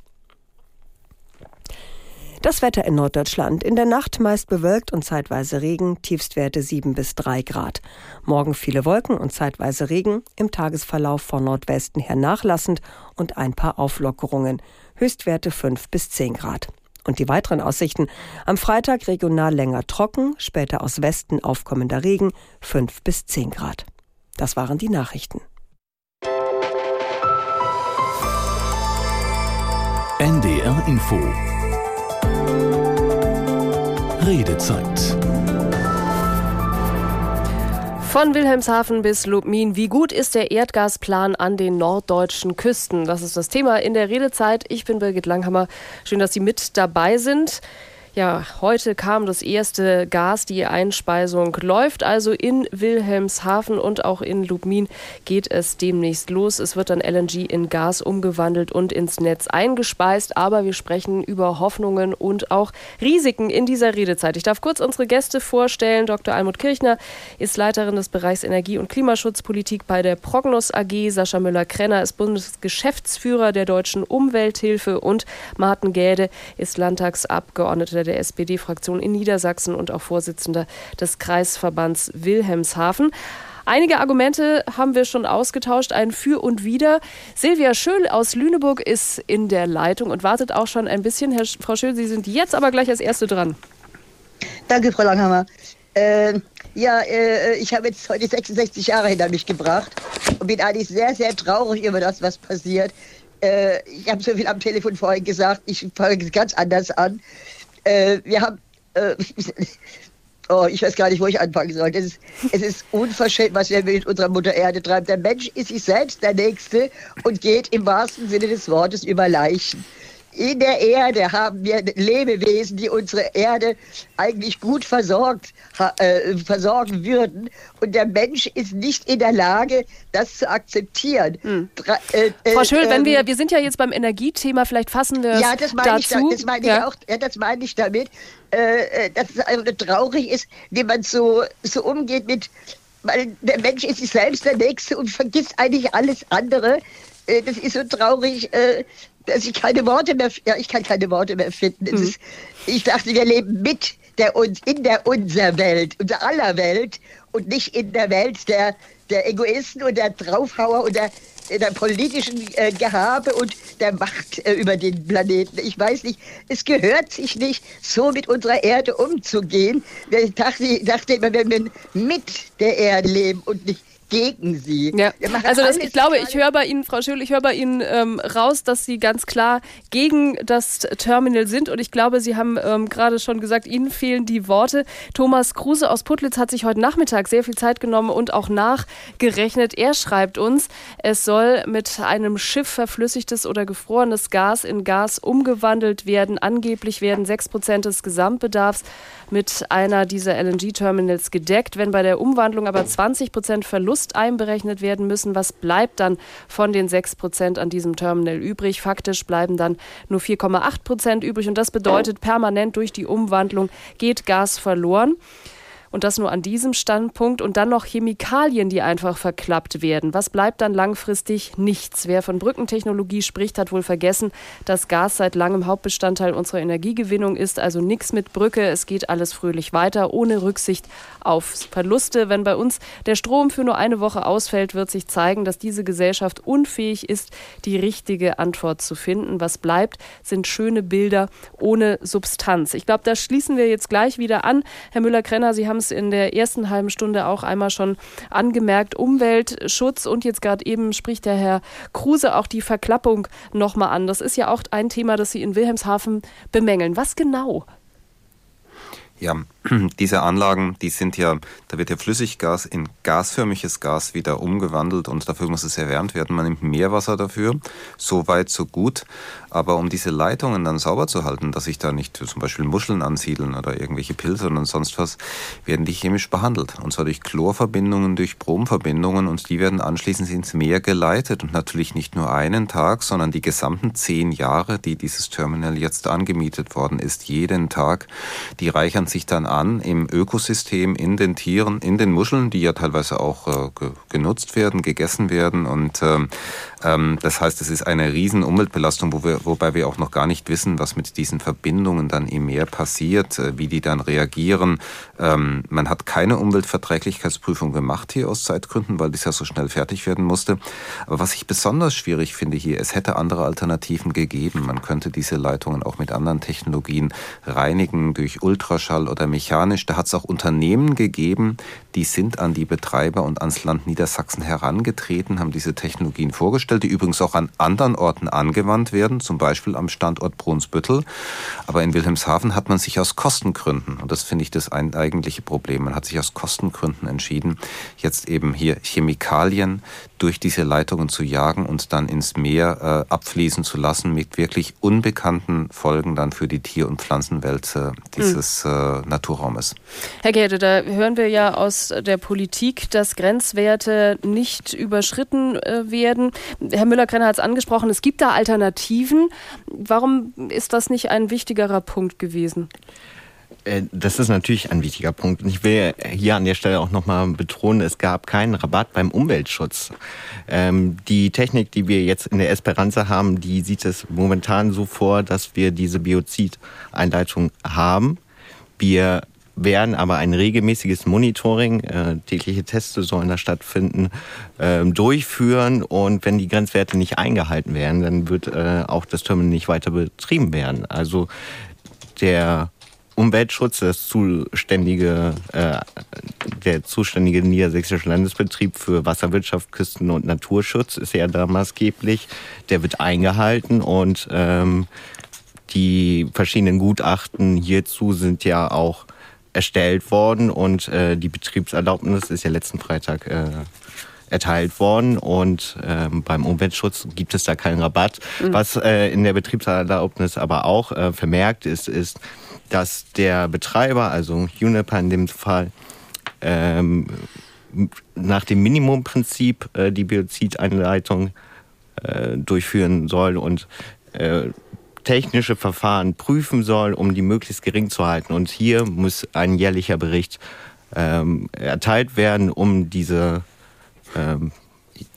Das Wetter in Norddeutschland. In der Nacht meist bewölkt und zeitweise Regen, Tiefstwerte 7 bis 3 Grad. Morgen viele Wolken und zeitweise Regen, im Tagesverlauf von Nordwesten her nachlassend und ein paar Auflockerungen. Höchstwerte 5 bis 10 Grad. Und die weiteren Aussichten. Am Freitag regional länger trocken, später aus Westen aufkommender Regen, 5 bis 10 Grad. Das waren die Nachrichten. NDR Info Redezeit. Von Wilhelmshaven bis Lubmin. Wie gut ist der Erdgasplan an den norddeutschen Küsten? Das ist das Thema in der Redezeit. Ich bin Birgit Langhammer. Schön, dass Sie mit dabei sind. Ja, heute kam das erste Gas, die Einspeisung läuft also in Wilhelmshaven und auch in Lubmin geht es demnächst los. Es wird dann LNG in Gas umgewandelt und ins Netz eingespeist, aber wir sprechen über Hoffnungen und auch Risiken in dieser Redezeit. Ich darf kurz unsere Gäste vorstellen. Dr. Almut Kirchner ist Leiterin des Bereichs Energie- und Klimaschutzpolitik bei der Prognos AG. Sascha Müller-Krenner ist Bundesgeschäftsführer der Deutschen Umwelthilfe und Martin Gäde ist Landtagsabgeordneter der SPD-Fraktion in Niedersachsen und auch Vorsitzender des Kreisverbands Wilhelmshaven. Einige Argumente haben wir schon ausgetauscht, ein Für und Wider. Silvia Schöll aus Lüneburg ist in der Leitung und wartet auch schon ein bisschen. Herr, Frau Schöll, Sie sind jetzt aber gleich als Erste dran. Danke, Frau Langhammer. Äh, ja, äh, ich habe jetzt heute 66 Jahre hinter mich gebracht und bin eigentlich sehr, sehr traurig über das, was passiert. Äh, ich habe so viel am Telefon vorhin gesagt, ich fange ganz anders an. Äh, wir haben. Äh, (laughs) oh, ich weiß gar nicht, wo ich anfangen soll. Es ist, es ist unverschämt, was wir mit unserer Mutter Erde treiben. Der Mensch ist sich selbst der Nächste und geht im wahrsten Sinne des Wortes über Leichen. In der Erde haben wir Lebewesen, die unsere Erde eigentlich gut versorgt, äh, versorgen würden. Und der Mensch ist nicht in der Lage, das zu akzeptieren. Hm. Äh, äh, Frau Schöll, wenn ähm, wir, wir sind ja jetzt beim Energiethema, vielleicht fassen wir ja, das meine dazu. Ich, das meine ja. ich auch, ja, das meine ich damit, äh, äh, dass es also traurig ist, wie man so, so umgeht mit, weil der Mensch ist sich selbst der Nächste und vergisst eigentlich alles andere. Äh, das ist so traurig, dass ich keine Worte mehr, ja, ich kann keine Worte mehr finden. Mhm. Ist, ich dachte, wir leben mit der uns in der unserer Welt, unser aller Welt und nicht in der Welt der, der Egoisten und der Draufhauer und der, der politischen äh, Gehabe und der Macht äh, über den Planeten. Ich weiß nicht, es gehört sich nicht, so mit unserer Erde umzugehen. Ich dachte, ich dachte immer, wenn wir mit der Erde leben und nicht gegen sie. Ja. Also das, ich glaube, ich höre bei Ihnen, Frau Schül, ich höre bei Ihnen ähm, raus, dass Sie ganz klar gegen das Terminal sind und ich glaube, Sie haben ähm, gerade schon gesagt, Ihnen fehlen die Worte. Thomas Kruse aus Putlitz hat sich heute Nachmittag sehr viel Zeit genommen und auch nachgerechnet. Er schreibt uns, es soll mit einem Schiff verflüssigtes oder gefrorenes Gas in Gas umgewandelt werden. Angeblich werden 6 Prozent des Gesamtbedarfs mit einer dieser LNG-Terminals gedeckt. Wenn bei der Umwandlung aber 20 Prozent Verlust einberechnet werden müssen, was bleibt dann von den 6 Prozent an diesem Terminal übrig? Faktisch bleiben dann nur 4,8 Prozent übrig und das bedeutet, permanent durch die Umwandlung geht Gas verloren. Und das nur an diesem Standpunkt und dann noch Chemikalien, die einfach verklappt werden. Was bleibt dann langfristig? Nichts. Wer von Brückentechnologie spricht, hat wohl vergessen, dass Gas seit langem Hauptbestandteil unserer Energiegewinnung ist. Also nichts mit Brücke. Es geht alles fröhlich weiter, ohne Rücksicht auf Verluste. Wenn bei uns der Strom für nur eine Woche ausfällt, wird sich zeigen, dass diese Gesellschaft unfähig ist, die richtige Antwort zu finden. Was bleibt, sind schöne Bilder ohne Substanz. Ich glaube, da schließen wir jetzt gleich wieder an. Herr Müller-Krenner, Sie haben es in der ersten halben Stunde auch einmal schon angemerkt. Umweltschutz und jetzt gerade eben spricht der Herr Kruse auch die Verklappung nochmal an. Das ist ja auch ein Thema, das Sie in Wilhelmshaven bemängeln. Was genau? Ja, (clears throat) diese Anlagen, die sind ja, da wird ja Flüssiggas in gasförmiges Gas wieder umgewandelt und dafür muss es erwärmt werden. Man nimmt Meerwasser dafür, so weit, so gut. Aber um diese Leitungen dann sauber zu halten, dass sich da nicht zum Beispiel Muscheln ansiedeln oder irgendwelche Pilze und sonst was, werden die chemisch behandelt. Und zwar durch Chlorverbindungen, durch Bromverbindungen und die werden anschließend ins Meer geleitet. Und natürlich nicht nur einen Tag, sondern die gesamten zehn Jahre, die dieses Terminal jetzt angemietet worden ist, jeden Tag, die reichern sich dann an im Ökosystem, in den Tieren, in den Muscheln, die ja teilweise auch äh, ge genutzt werden, gegessen werden. Und ähm, ähm, das heißt, es ist eine riesen Umweltbelastung, wo wir, wobei wir auch noch gar nicht wissen, was mit diesen Verbindungen dann im Meer passiert, äh, wie die dann reagieren. Ähm, man hat keine Umweltverträglichkeitsprüfung gemacht hier aus Zeitgründen, weil das ja so schnell fertig werden musste. Aber was ich besonders schwierig finde hier, es hätte andere Alternativen gegeben. Man könnte diese Leitungen auch mit anderen Technologien reinigen, durch Ultraschall oder mechanisch. Da hat es auch Unternehmen gegeben, die sind an die Betreiber und ans Land Niedersachsen herangetreten, haben diese Technologien vorgestellt, die übrigens auch an anderen Orten angewandt werden, zum Beispiel am Standort Brunsbüttel. Aber in Wilhelmshaven hat man sich aus Kostengründen, und das finde ich das eigentliche Problem, man hat sich aus Kostengründen entschieden, jetzt eben hier Chemikalien durch diese Leitungen zu jagen und dann ins Meer äh, abfließen zu lassen mit wirklich unbekannten Folgen dann für die Tier- und Pflanzenwelt äh, dieses äh, Naturraumes. Herr Gerde, da hören wir ja aus der Politik, dass Grenzwerte nicht überschritten äh, werden. Herr Müller-Krenner hat es angesprochen, es gibt da Alternativen. Warum ist das nicht ein wichtigerer Punkt gewesen? Äh, das ist natürlich ein wichtiger Punkt. Und ich will hier an der Stelle auch nochmal betonen, es gab keinen Rabatt beim Umweltschutz. Ähm, die Technik, die wir jetzt in der Esperanza haben, die sieht es momentan so vor, dass wir diese Biozideinleitung haben. Wir werden aber ein regelmäßiges Monitoring, äh, tägliche Teste sollen da stattfinden, äh, durchführen und wenn die Grenzwerte nicht eingehalten werden, dann wird äh, auch das Terminal nicht weiter betrieben werden. Also der Umweltschutz, das zuständige, äh, der zuständige niedersächsische Landesbetrieb für Wasserwirtschaft, Küsten- und Naturschutz ist ja da maßgeblich. Der wird eingehalten und ähm, die verschiedenen Gutachten hierzu sind ja auch erstellt worden und äh, die Betriebserlaubnis ist ja letzten Freitag äh, erteilt worden und ähm, beim Umweltschutz gibt es da keinen Rabatt. Mhm. Was äh, in der Betriebserlaubnis aber auch äh, vermerkt ist, ist, dass der Betreiber, also Uniper in dem Fall, ähm, nach dem Minimumprinzip äh, die Biozideinleitung äh, durchführen soll und äh, technische Verfahren prüfen soll, um die möglichst gering zu halten. Und hier muss ein jährlicher Bericht ähm, erteilt werden, um diese ähm,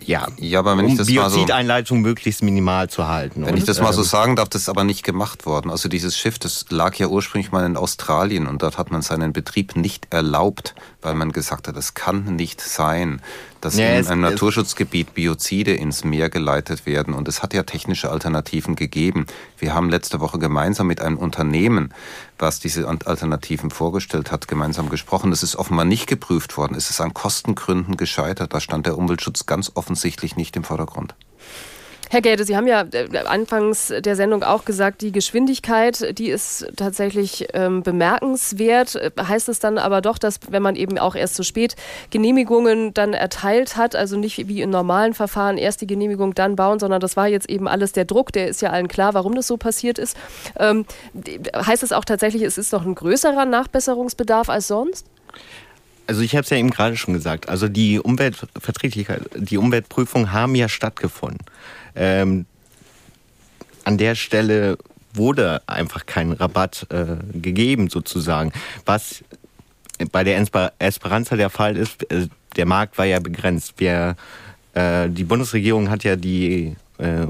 ja, ja, aber wenn um ich das Biozideinleitung so, möglichst minimal zu halten. Wenn und, ich das mal so ähm, sagen darf, das ist aber nicht gemacht worden. Also dieses Schiff, das lag ja ursprünglich mal in Australien und dort hat man seinen Betrieb nicht erlaubt, weil man gesagt hat, das kann nicht sein, dass ja, in einem Naturschutzgebiet Biozide ins Meer geleitet werden. Und es hat ja technische Alternativen gegeben. Wir haben letzte Woche gemeinsam mit einem Unternehmen, was diese Alternativen vorgestellt hat, gemeinsam gesprochen. Das ist offenbar nicht geprüft worden. Es ist an Kostengründen gescheitert. Da stand der Umweltschutz ganz offensichtlich nicht im Vordergrund. Herr Gelde, Sie haben ja äh, anfangs der Sendung auch gesagt, die Geschwindigkeit, die ist tatsächlich ähm, bemerkenswert. Heißt es dann aber doch, dass wenn man eben auch erst zu spät Genehmigungen dann erteilt hat, also nicht wie in normalen Verfahren erst die Genehmigung dann bauen, sondern das war jetzt eben alles der Druck, der ist ja allen klar, warum das so passiert ist. Ähm, heißt es auch tatsächlich, es ist noch ein größerer Nachbesserungsbedarf als sonst? Also ich habe es ja eben gerade schon gesagt. Also die Umweltverträglichkeit, die Umweltprüfungen haben ja stattgefunden. Ähm, an der Stelle wurde einfach kein Rabatt äh, gegeben sozusagen. Was bei der Esperanza der Fall ist, äh, der Markt war ja begrenzt. Wir, äh, die Bundesregierung hat ja die äh,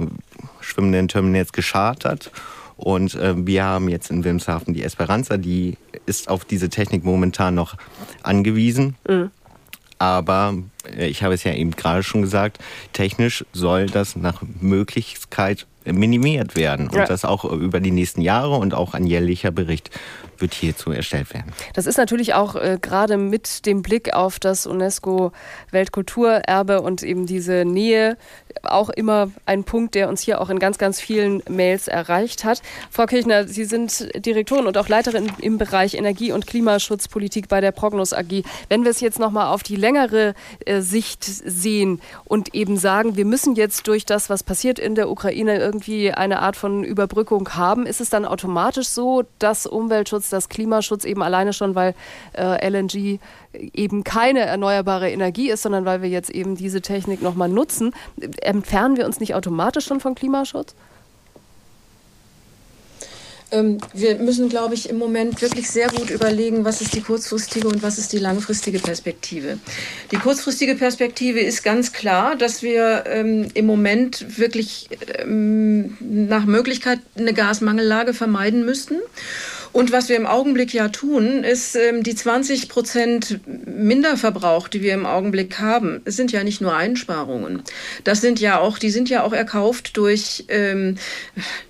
schwimmenden Terminals geschartert und äh, wir haben jetzt in Wilmshaven die Esperanza, die ist auf diese Technik momentan noch angewiesen. Mhm. Aber äh, ich habe es ja eben gerade schon gesagt, technisch soll das nach Möglichkeit minimiert werden. Und ja. das auch über die nächsten Jahre und auch ein jährlicher Bericht wird hierzu erstellt werden. Das ist natürlich auch äh, gerade mit dem Blick auf das UNESCO-Weltkulturerbe und eben diese Nähe auch immer ein Punkt, der uns hier auch in ganz, ganz vielen Mails erreicht hat. Frau Kirchner, Sie sind Direktorin und auch Leiterin im Bereich Energie- und Klimaschutzpolitik bei der Prognos AG. Wenn wir es jetzt nochmal auf die längere äh, Sicht sehen und eben sagen, wir müssen jetzt durch das, was passiert in der Ukraine, irgendwie eine Art von Überbrückung haben, ist es dann automatisch so, dass Umweltschutz, dass Klimaschutz eben alleine schon, weil äh, LNG eben keine erneuerbare Energie ist, sondern weil wir jetzt eben diese Technik nochmal nutzen, entfernen wir uns nicht automatisch schon von Klimaschutz? Ähm, wir müssen, glaube ich, im Moment wirklich sehr gut überlegen, was ist die kurzfristige und was ist die langfristige Perspektive. Die kurzfristige Perspektive ist ganz klar, dass wir ähm, im Moment wirklich ähm, nach Möglichkeit eine Gasmangellage vermeiden müssten. Und was wir im Augenblick ja tun, ist ähm, die 20 Prozent Minderverbrauch, die wir im Augenblick haben, sind ja nicht nur Einsparungen. Das sind ja auch, die sind ja auch erkauft durch ähm,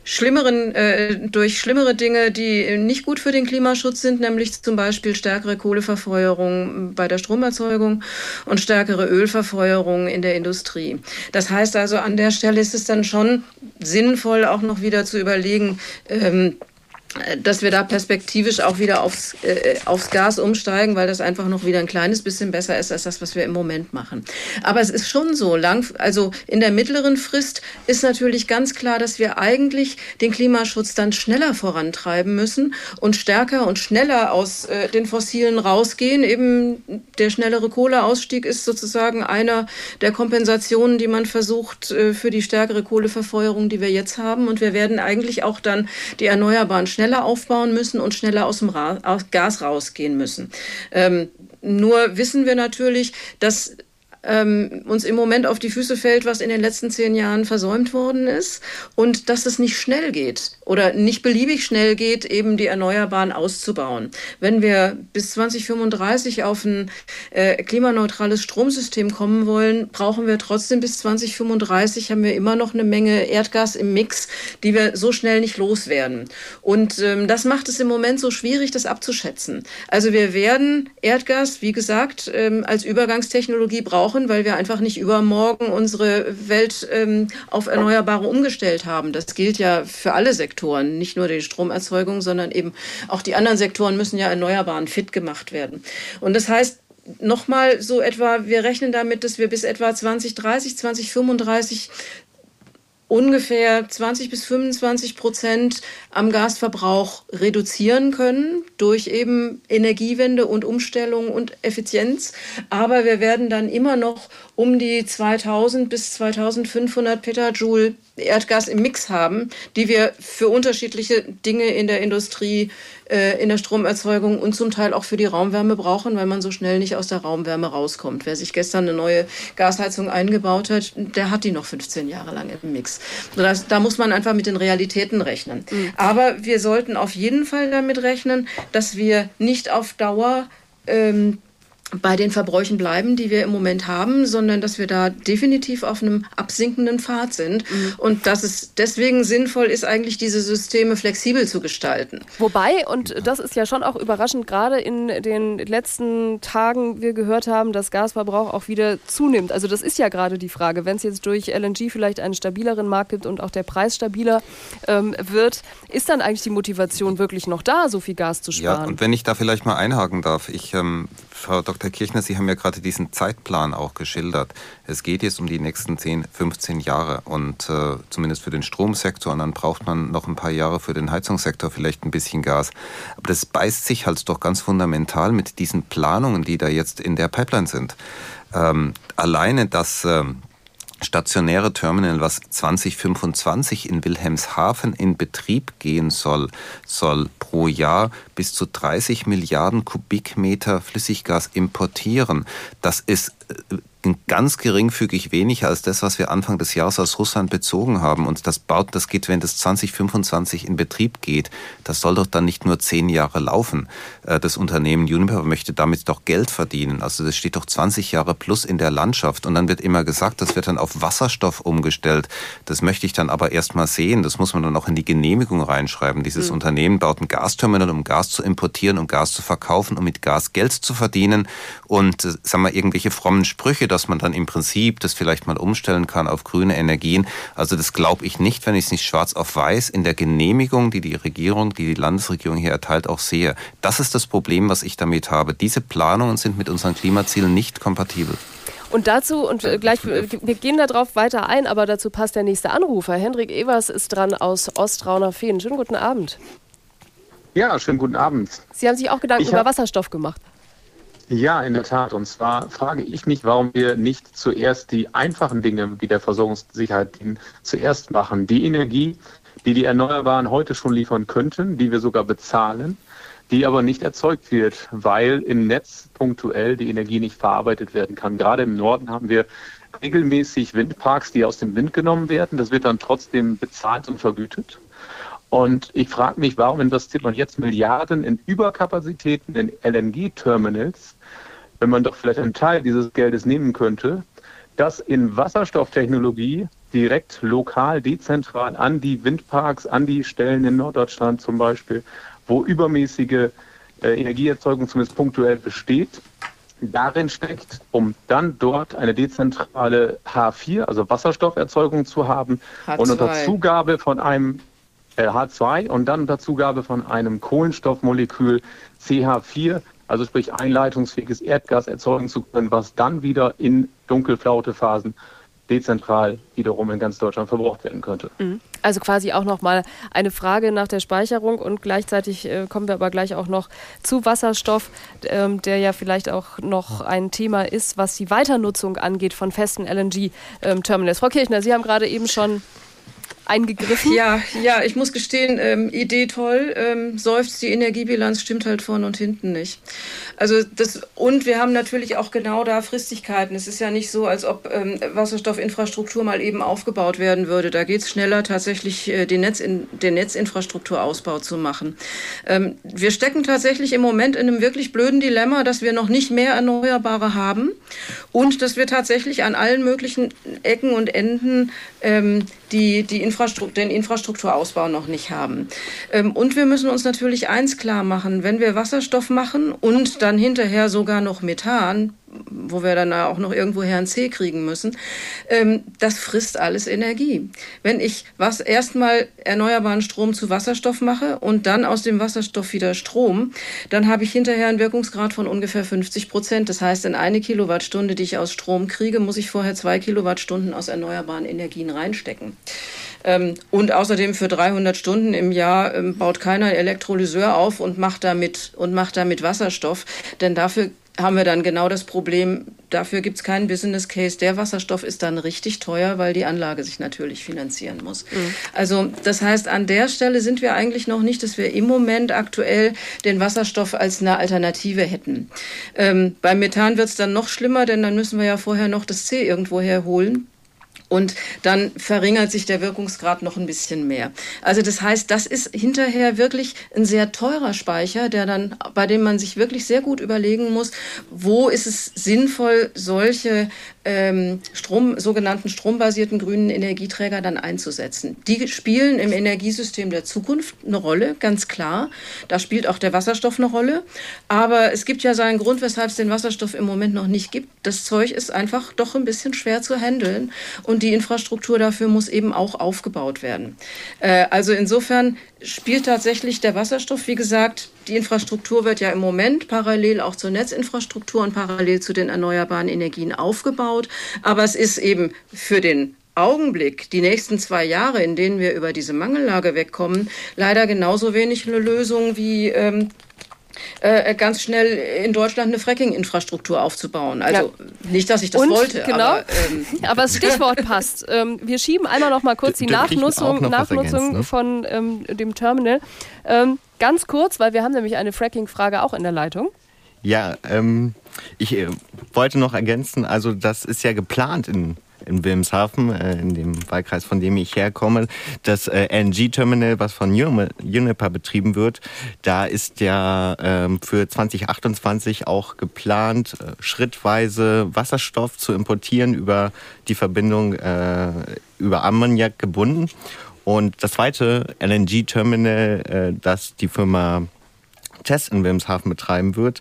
schlimmeren, äh, durch schlimmere Dinge, die nicht gut für den Klimaschutz sind, nämlich zum Beispiel stärkere Kohleverfeuerung bei der Stromerzeugung und stärkere Ölverfeuerung in der Industrie. Das heißt also, an der Stelle ist es dann schon sinnvoll, auch noch wieder zu überlegen, ähm, dass wir da perspektivisch auch wieder aufs, äh, aufs Gas umsteigen, weil das einfach noch wieder ein kleines bisschen besser ist als das, was wir im Moment machen. Aber es ist schon so, lang, also in der mittleren Frist ist natürlich ganz klar, dass wir eigentlich den Klimaschutz dann schneller vorantreiben müssen und stärker und schneller aus äh, den Fossilen rausgehen. Eben der schnellere Kohleausstieg ist sozusagen einer der Kompensationen, die man versucht äh, für die stärkere Kohleverfeuerung, die wir jetzt haben. Und wir werden eigentlich auch dann die Erneuerbaren schneller schneller aufbauen müssen und schneller aus dem Ra aus Gas rausgehen müssen. Ähm, nur wissen wir natürlich, dass ähm, uns im Moment auf die Füße fällt, was in den letzten zehn Jahren versäumt worden ist und dass es nicht schnell geht oder nicht beliebig schnell geht, eben die Erneuerbaren auszubauen. Wenn wir bis 2035 auf ein äh, klimaneutrales Stromsystem kommen wollen, brauchen wir trotzdem bis 2035 haben wir immer noch eine Menge Erdgas im Mix, die wir so schnell nicht loswerden. Und ähm, das macht es im Moment so schwierig, das abzuschätzen. Also wir werden Erdgas, wie gesagt, ähm, als Übergangstechnologie brauchen brauchen, weil wir einfach nicht übermorgen unsere Welt ähm, auf Erneuerbare umgestellt haben. Das gilt ja für alle Sektoren, nicht nur die Stromerzeugung, sondern eben auch die anderen Sektoren müssen ja Erneuerbaren fit gemacht werden. Und das heißt, nochmal so etwa, wir rechnen damit, dass wir bis etwa 2030, 2035 ungefähr 20 bis 25 Prozent am Gasverbrauch reduzieren können durch eben Energiewende und Umstellung und Effizienz. Aber wir werden dann immer noch um die 2000 bis 2500 Petajoule Erdgas im Mix haben, die wir für unterschiedliche Dinge in der Industrie, äh, in der Stromerzeugung und zum Teil auch für die Raumwärme brauchen, weil man so schnell nicht aus der Raumwärme rauskommt. Wer sich gestern eine neue Gasheizung eingebaut hat, der hat die noch 15 Jahre lang im Mix. Das, da muss man einfach mit den Realitäten rechnen. Mhm. Aber wir sollten auf jeden Fall damit rechnen, dass wir nicht auf Dauer ähm, bei den Verbräuchen bleiben, die wir im Moment haben, sondern dass wir da definitiv auf einem absinkenden Pfad sind mhm. und dass es deswegen sinnvoll ist, eigentlich diese Systeme flexibel zu gestalten. Wobei, und das ist ja schon auch überraschend, gerade in den letzten Tagen wir gehört haben, dass Gasverbrauch auch wieder zunimmt. Also das ist ja gerade die Frage, wenn es jetzt durch LNG vielleicht einen stabileren Markt gibt und auch der Preis stabiler ähm, wird, ist dann eigentlich die Motivation wirklich noch da, so viel Gas zu sparen? Ja, und wenn ich da vielleicht mal einhaken darf, ich ähm, Frau Dr. Kirchner, Sie haben ja gerade diesen Zeitplan auch geschildert. Es geht jetzt um die nächsten 10, 15 Jahre und äh, zumindest für den Stromsektor und dann braucht man noch ein paar Jahre für den Heizungssektor vielleicht ein bisschen Gas. Aber das beißt sich halt doch ganz fundamental mit diesen Planungen, die da jetzt in der Pipeline sind. Ähm, alleine das ähm, stationäre Terminal, was 2025 in Wilhelmshaven in Betrieb gehen soll, soll pro Jahr bis zu 30 Milliarden Kubikmeter Flüssiggas importieren. Das ist äh, ganz geringfügig weniger als das, was wir Anfang des Jahres aus Russland bezogen haben. Und das baut, das geht, wenn das 2025 in Betrieb geht. Das soll doch dann nicht nur zehn Jahre laufen. Äh, das Unternehmen Uniper möchte damit doch Geld verdienen. Also das steht doch 20 Jahre plus in der Landschaft. Und dann wird immer gesagt, das wird dann auf Wasserstoff umgestellt. Das möchte ich dann aber erst mal sehen. Das muss man dann auch in die Genehmigung reinschreiben. Dieses mhm. Unternehmen baut ein Gasterminal, um Gas zu importieren, um Gas zu verkaufen, um mit Gas Geld zu verdienen. Und äh, sagen wir, irgendwelche frommen Sprüche, dass man dann im Prinzip das vielleicht mal umstellen kann auf grüne Energien. Also das glaube ich nicht, wenn ich es nicht schwarz auf weiß in der Genehmigung, die die Regierung, die die Landesregierung hier erteilt, auch sehe. Das ist das Problem, was ich damit habe. Diese Planungen sind mit unseren Klimazielen nicht kompatibel. Und dazu, und gleich, wir gehen darauf weiter ein, aber dazu passt der nächste Anrufer. Hendrik Evers ist dran aus Ostrauner Feen. Schönen guten Abend. Ja, schönen guten Abend. Sie haben sich auch Gedanken über Wasserstoff gemacht. Ja, in der Tat. Und zwar frage ich mich, warum wir nicht zuerst die einfachen Dinge, wie der Versorgungssicherheit zuerst machen. Die Energie, die die Erneuerbaren heute schon liefern könnten, die wir sogar bezahlen, die aber nicht erzeugt wird, weil im Netz punktuell die Energie nicht verarbeitet werden kann. Gerade im Norden haben wir regelmäßig Windparks, die aus dem Wind genommen werden. Das wird dann trotzdem bezahlt und vergütet. Und ich frage mich, warum investiert man jetzt Milliarden in Überkapazitäten in LNG-Terminals, wenn man doch vielleicht einen Teil dieses Geldes nehmen könnte, das in Wasserstofftechnologie direkt lokal, dezentral an die Windparks, an die Stellen in Norddeutschland zum Beispiel, wo übermäßige äh, Energieerzeugung zumindest punktuell besteht, darin steckt, um dann dort eine dezentrale H4, also Wasserstofferzeugung zu haben H2. und unter Zugabe von einem äh, H2 und dann unter Zugabe von einem Kohlenstoffmolekül CH4, also sprich einleitungsfähiges Erdgas erzeugen zu können, was dann wieder in dunkelflaute Phasen dezentral wiederum in ganz Deutschland verbraucht werden könnte. Mhm. Also quasi auch nochmal eine Frage nach der Speicherung und gleichzeitig äh, kommen wir aber gleich auch noch zu Wasserstoff, ähm, der ja vielleicht auch noch ein Thema ist, was die Weiternutzung angeht von festen LNG-Terminals. Ähm, Frau Kirchner, Sie haben gerade eben schon eingegriffen? Ja, ja, ich muss gestehen, ähm, Idee toll, ähm, seufzt die Energiebilanz stimmt halt vorne und hinten nicht. Also das und wir haben natürlich auch genau da Fristigkeiten. Es ist ja nicht so, als ob ähm, Wasserstoffinfrastruktur mal eben aufgebaut werden würde. Da geht es schneller, tatsächlich äh, den, Netz in, den Netzinfrastrukturausbau zu machen. Ähm, wir stecken tatsächlich im Moment in einem wirklich blöden Dilemma, dass wir noch nicht mehr Erneuerbare haben und dass wir tatsächlich an allen möglichen Ecken und Enden ähm, die, die Infrastruktur, den Infrastrukturausbau noch nicht haben. Ähm, und wir müssen uns natürlich eins klar machen, wenn wir Wasserstoff machen und dann hinterher sogar noch Methan, wo wir dann auch noch irgendwo Herrn C kriegen müssen, ähm, das frisst alles Energie. Wenn ich was erstmal erneuerbaren Strom zu Wasserstoff mache und dann aus dem Wasserstoff wieder Strom, dann habe ich hinterher einen Wirkungsgrad von ungefähr 50 Prozent. Das heißt, in eine Kilowattstunde, die ich aus Strom kriege, muss ich vorher zwei Kilowattstunden aus erneuerbaren Energien reinstecken. Ähm, und außerdem für 300 Stunden im Jahr ähm, baut keiner Elektrolyseur auf und macht damit, und macht damit Wasserstoff. Denn dafür haben wir dann genau das Problem, dafür gibt es keinen Business Case. Der Wasserstoff ist dann richtig teuer, weil die Anlage sich natürlich finanzieren muss. Mhm. Also das heißt, an der Stelle sind wir eigentlich noch nicht, dass wir im Moment aktuell den Wasserstoff als eine Alternative hätten. Ähm, beim Methan wird es dann noch schlimmer, denn dann müssen wir ja vorher noch das C irgendwo herholen. Und dann verringert sich der Wirkungsgrad noch ein bisschen mehr. Also das heißt, das ist hinterher wirklich ein sehr teurer Speicher, der dann, bei dem man sich wirklich sehr gut überlegen muss, wo ist es sinnvoll, solche Strom, sogenannten strombasierten grünen Energieträger dann einzusetzen. Die spielen im Energiesystem der Zukunft eine Rolle, ganz klar. Da spielt auch der Wasserstoff eine Rolle. Aber es gibt ja seinen Grund, weshalb es den Wasserstoff im Moment noch nicht gibt. Das Zeug ist einfach doch ein bisschen schwer zu handeln und die Infrastruktur dafür muss eben auch aufgebaut werden. Äh, also insofern spielt tatsächlich der Wasserstoff, wie gesagt, die Infrastruktur wird ja im Moment parallel auch zur Netzinfrastruktur und parallel zu den erneuerbaren Energien aufgebaut. Aber es ist eben für den Augenblick, die nächsten zwei Jahre, in denen wir über diese Mangellage wegkommen, leider genauso wenig eine Lösung wie ähm, äh, ganz schnell in Deutschland eine Fracking-Infrastruktur aufzubauen. Also ja. nicht, dass ich das Und, wollte. Genau, aber, (laughs) ähm, aber das Stichwort passt. Ähm, wir schieben einmal noch mal kurz die Nachnutzung, Nachnutzung ne? von ähm, dem Terminal. Ähm, ganz kurz, weil wir haben nämlich eine Fracking-Frage auch in der Leitung. Ja, ähm, ich äh, wollte noch ergänzen, also das ist ja geplant in in Wilhelmshaven, äh, in dem Wahlkreis, von dem ich herkomme, das äh, LNG-Terminal, was von Uniper betrieben wird, da ist ja ähm, für 2028 auch geplant, äh, schrittweise Wasserstoff zu importieren über die Verbindung über Ammoniak gebunden. Und das zweite LNG-Terminal, das die Firma Test in Wilhelmshaven betreiben wird,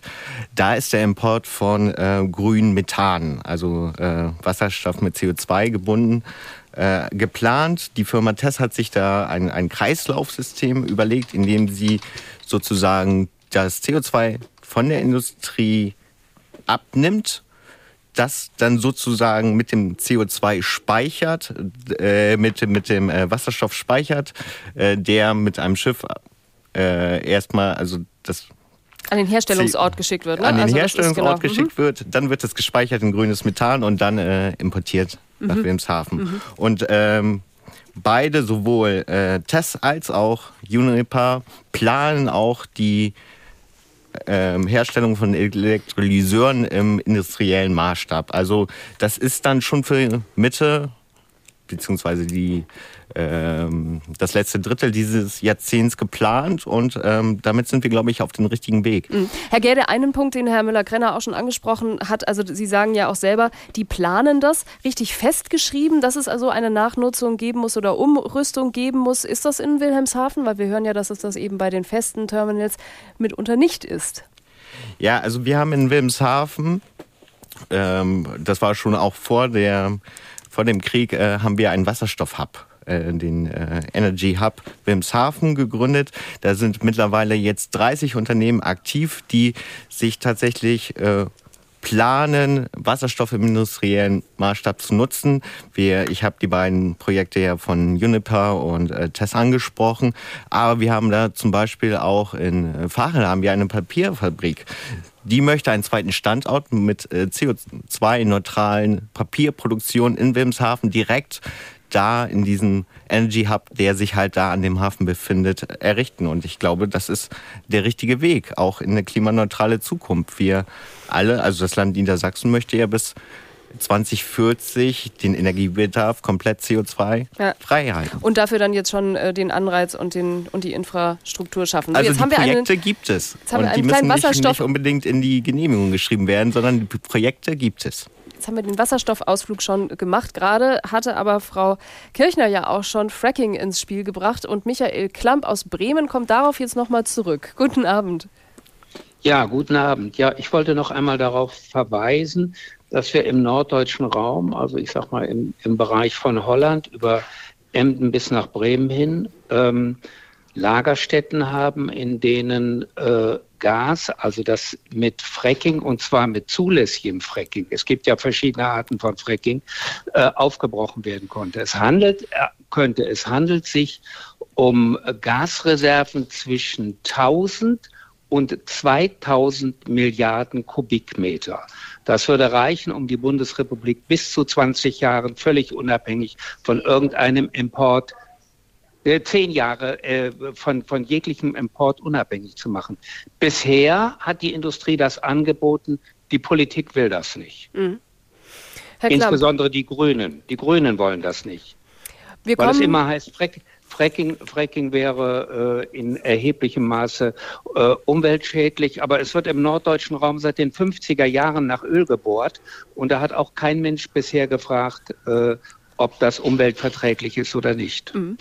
da ist der Import von äh, grünem Methan, also äh, Wasserstoff mit CO2 gebunden, äh, geplant. Die Firma Tess hat sich da ein, ein Kreislaufsystem überlegt, in dem sie sozusagen das CO2 von der Industrie abnimmt das dann sozusagen mit dem CO2 speichert, äh, mit, mit dem äh, Wasserstoff speichert, äh, der mit einem Schiff äh, erstmal, also das an den Herstellungsort geschickt wird, ne? An den also Herstellungsort genau. geschickt mhm. wird, dann wird es gespeichert in grünes Methan und dann äh, importiert mhm. nach Wilhelmshaven. Mhm. Und ähm, beide, sowohl äh, Tess als auch Uniper, planen auch die ähm, Herstellung von Elektrolyseuren im industriellen Maßstab. Also das ist dann schon für Mitte beziehungsweise die ähm, das letzte Drittel dieses Jahrzehnts geplant und ähm, damit sind wir, glaube ich, auf dem richtigen Weg. Mhm. Herr Gerde, einen Punkt, den Herr Müller-Krenner auch schon angesprochen hat, also Sie sagen ja auch selber, die planen das richtig festgeschrieben, dass es also eine Nachnutzung geben muss oder Umrüstung geben muss. Ist das in Wilhelmshaven? Weil wir hören ja, dass es das eben bei den festen Terminals mitunter nicht ist. Ja, also wir haben in Wilhelmshaven, ähm, das war schon auch vor der vor dem Krieg äh, haben wir einen Wasserstoff-Hub äh, den äh, Energy Hub Wilmshaven gegründet. Da sind mittlerweile jetzt 30 Unternehmen aktiv, die sich tatsächlich äh, planen, Wasserstoff im industriellen Maßstab zu nutzen. Wir, ich habe die beiden Projekte ja von Uniper und äh, Tess angesprochen, aber wir haben da zum Beispiel auch in Fahren haben wir eine Papierfabrik. Die möchte einen zweiten Standort mit äh, CO2-neutralen Papierproduktion in Wilmshaven direkt da in diesem Energy Hub, der sich halt da an dem Hafen befindet, errichten. Und ich glaube, das ist der richtige Weg, auch in eine klimaneutrale Zukunft. Wir alle, also das Land Niedersachsen möchte ja bis 2040 den Energiebedarf komplett CO2-frei ja. halten. Und dafür dann jetzt schon äh, den Anreiz und, den, und die Infrastruktur schaffen. So, also die Projekte einen, gibt es. und die müssen nicht, nicht unbedingt in die Genehmigung geschrieben werden, sondern die Projekte gibt es. Jetzt haben wir den Wasserstoffausflug schon gemacht. Gerade hatte aber Frau Kirchner ja auch schon Fracking ins Spiel gebracht und Michael Klamp aus Bremen kommt darauf jetzt nochmal zurück. Guten Abend. Ja, guten Abend. Ja, ich wollte noch einmal darauf verweisen, dass wir im norddeutschen Raum, also ich sag mal im, im Bereich von Holland über Emden bis nach Bremen hin, ähm, Lagerstätten haben, in denen äh, Gas, also das mit Fracking und zwar mit zulässigem Fracking, es gibt ja verschiedene Arten von Fracking, äh, aufgebrochen werden konnte. Es handelt, äh, könnte, es handelt sich um Gasreserven zwischen 1000 und 2000 Milliarden Kubikmeter. Das würde reichen, um die Bundesrepublik bis zu 20 Jahren völlig unabhängig von irgendeinem Import äh, zehn Jahre äh, von, von jeglichem Import unabhängig zu machen. Bisher hat die Industrie das angeboten, die Politik will das nicht. Mhm. Insbesondere die Grünen. Die Grünen wollen das nicht. Wir weil es immer heißt, Fracking, Fracking wäre äh, in erheblichem Maße äh, umweltschädlich, aber es wird im norddeutschen Raum seit den 50er Jahren nach Öl gebohrt und da hat auch kein Mensch bisher gefragt, äh, ob das umweltverträglich ist oder nicht. Mhm.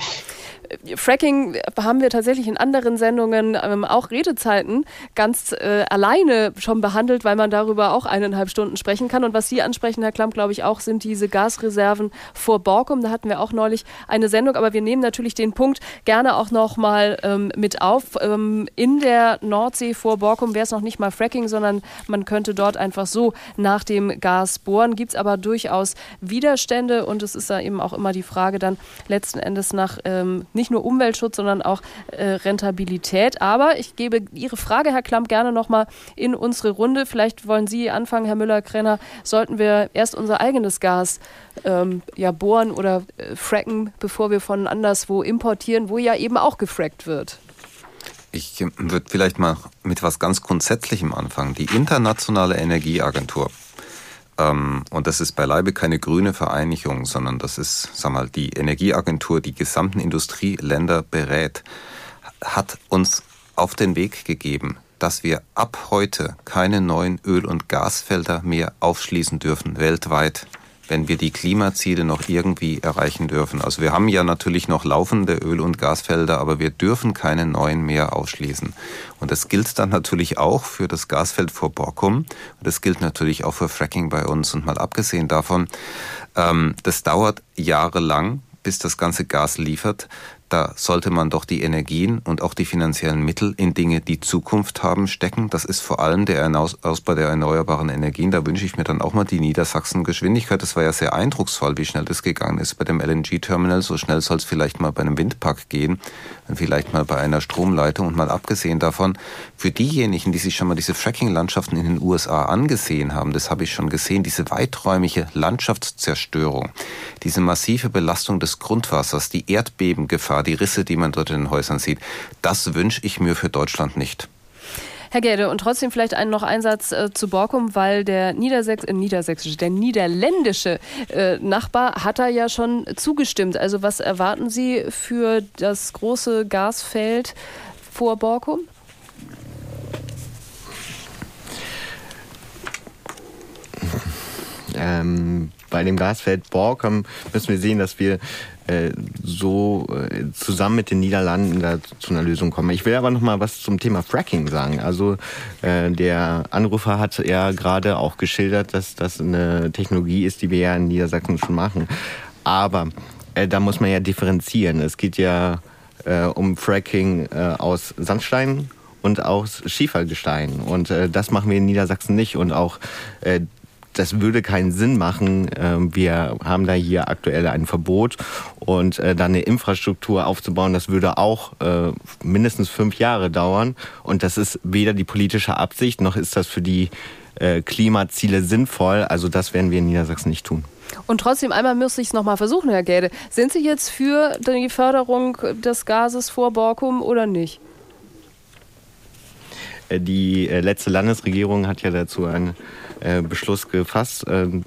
Fracking haben wir tatsächlich in anderen Sendungen ähm, auch Redezeiten ganz äh, alleine schon behandelt, weil man darüber auch eineinhalb Stunden sprechen kann. Und was Sie ansprechen, Herr Klamm, glaube ich auch, sind diese Gasreserven vor Borkum. Da hatten wir auch neulich eine Sendung, aber wir nehmen natürlich den Punkt gerne auch noch mal ähm, mit auf. Ähm, in der Nordsee vor Borkum wäre es noch nicht mal Fracking, sondern man könnte dort einfach so nach dem Gas bohren. Gibt es aber durchaus Widerstände und es ist da eben auch immer die Frage dann letzten Endes nach ähm, nicht nur Umweltschutz, sondern auch äh, Rentabilität. Aber ich gebe Ihre Frage, Herr Klamp, gerne nochmal in unsere Runde. Vielleicht wollen Sie anfangen, Herr Müller-Krenner. Sollten wir erst unser eigenes Gas ähm, ja, bohren oder äh, fracken, bevor wir von anderswo importieren, wo ja eben auch gefrackt wird? Ich würde vielleicht mal mit was ganz Grundsätzlichem anfangen. Die Internationale Energieagentur ähm, und das ist beileibe keine grüne Vereinigung, sondern das ist, sag mal, die Energieagentur, die gesamten Industrieländer berät, hat uns auf den Weg gegeben, dass wir ab heute keine neuen Öl- und Gasfelder mehr aufschließen dürfen weltweit wenn wir die Klimaziele noch irgendwie erreichen dürfen. Also wir haben ja natürlich noch laufende Öl- und Gasfelder, aber wir dürfen keine neuen mehr ausschließen. Und das gilt dann natürlich auch für das Gasfeld vor Borkum. Und das gilt natürlich auch für Fracking bei uns. Und mal abgesehen davon, ähm, das dauert jahrelang, bis das ganze Gas liefert da sollte man doch die Energien und auch die finanziellen Mittel in Dinge, die Zukunft haben, stecken. Das ist vor allem der Ausbau der erneuerbaren Energien. Da wünsche ich mir dann auch mal die Niedersachsen-Geschwindigkeit. Das war ja sehr eindrucksvoll, wie schnell das gegangen ist bei dem LNG-Terminal. So schnell soll es vielleicht mal bei einem Windpark gehen, vielleicht mal bei einer Stromleitung. Und mal abgesehen davon, für diejenigen, die sich schon mal diese Fracking-Landschaften in den USA angesehen haben, das habe ich schon gesehen, diese weiträumige Landschaftszerstörung, diese massive Belastung des Grundwassers, die Erdbebengefahr, die Risse, die man dort in den Häusern sieht, das wünsche ich mir für Deutschland nicht. Herr Gerde, und trotzdem vielleicht einen noch Einsatz äh, zu Borkum, weil der Niedersächs äh, niedersächsische, der niederländische äh, Nachbar hat da ja schon zugestimmt. Also was erwarten Sie für das große Gasfeld vor Borkum? Ähm, bei dem Gasfeld Borkum müssen wir sehen, dass wir äh, so äh, zusammen mit den Niederlanden da zu einer Lösung kommen. Ich will aber noch mal was zum Thema Fracking sagen. Also äh, der Anrufer hat ja gerade auch geschildert, dass das eine Technologie ist, die wir ja in Niedersachsen schon machen. Aber da muss man ja differenzieren. Es geht ja um Fracking aus Sandstein und aus Schiefergestein. Und äh, das machen wir in Niedersachsen nicht. Und auch äh, das würde keinen Sinn machen. Ähm, wir haben da hier aktuell ein Verbot und äh, dann eine Infrastruktur aufzubauen, das würde auch äh, mindestens fünf Jahre dauern. Und das ist weder die politische Absicht, noch ist das für die äh, Klimaziele sinnvoll. Also das werden wir in Niedersachsen nicht tun. Und trotzdem, einmal müsste ich es nochmal versuchen, Herr Gäde. Sind Sie jetzt für die Förderung des Gases vor Borkum oder nicht? Die letzte Landesregierung hat ja dazu ein äh, Beschluss gefasst. Ähm,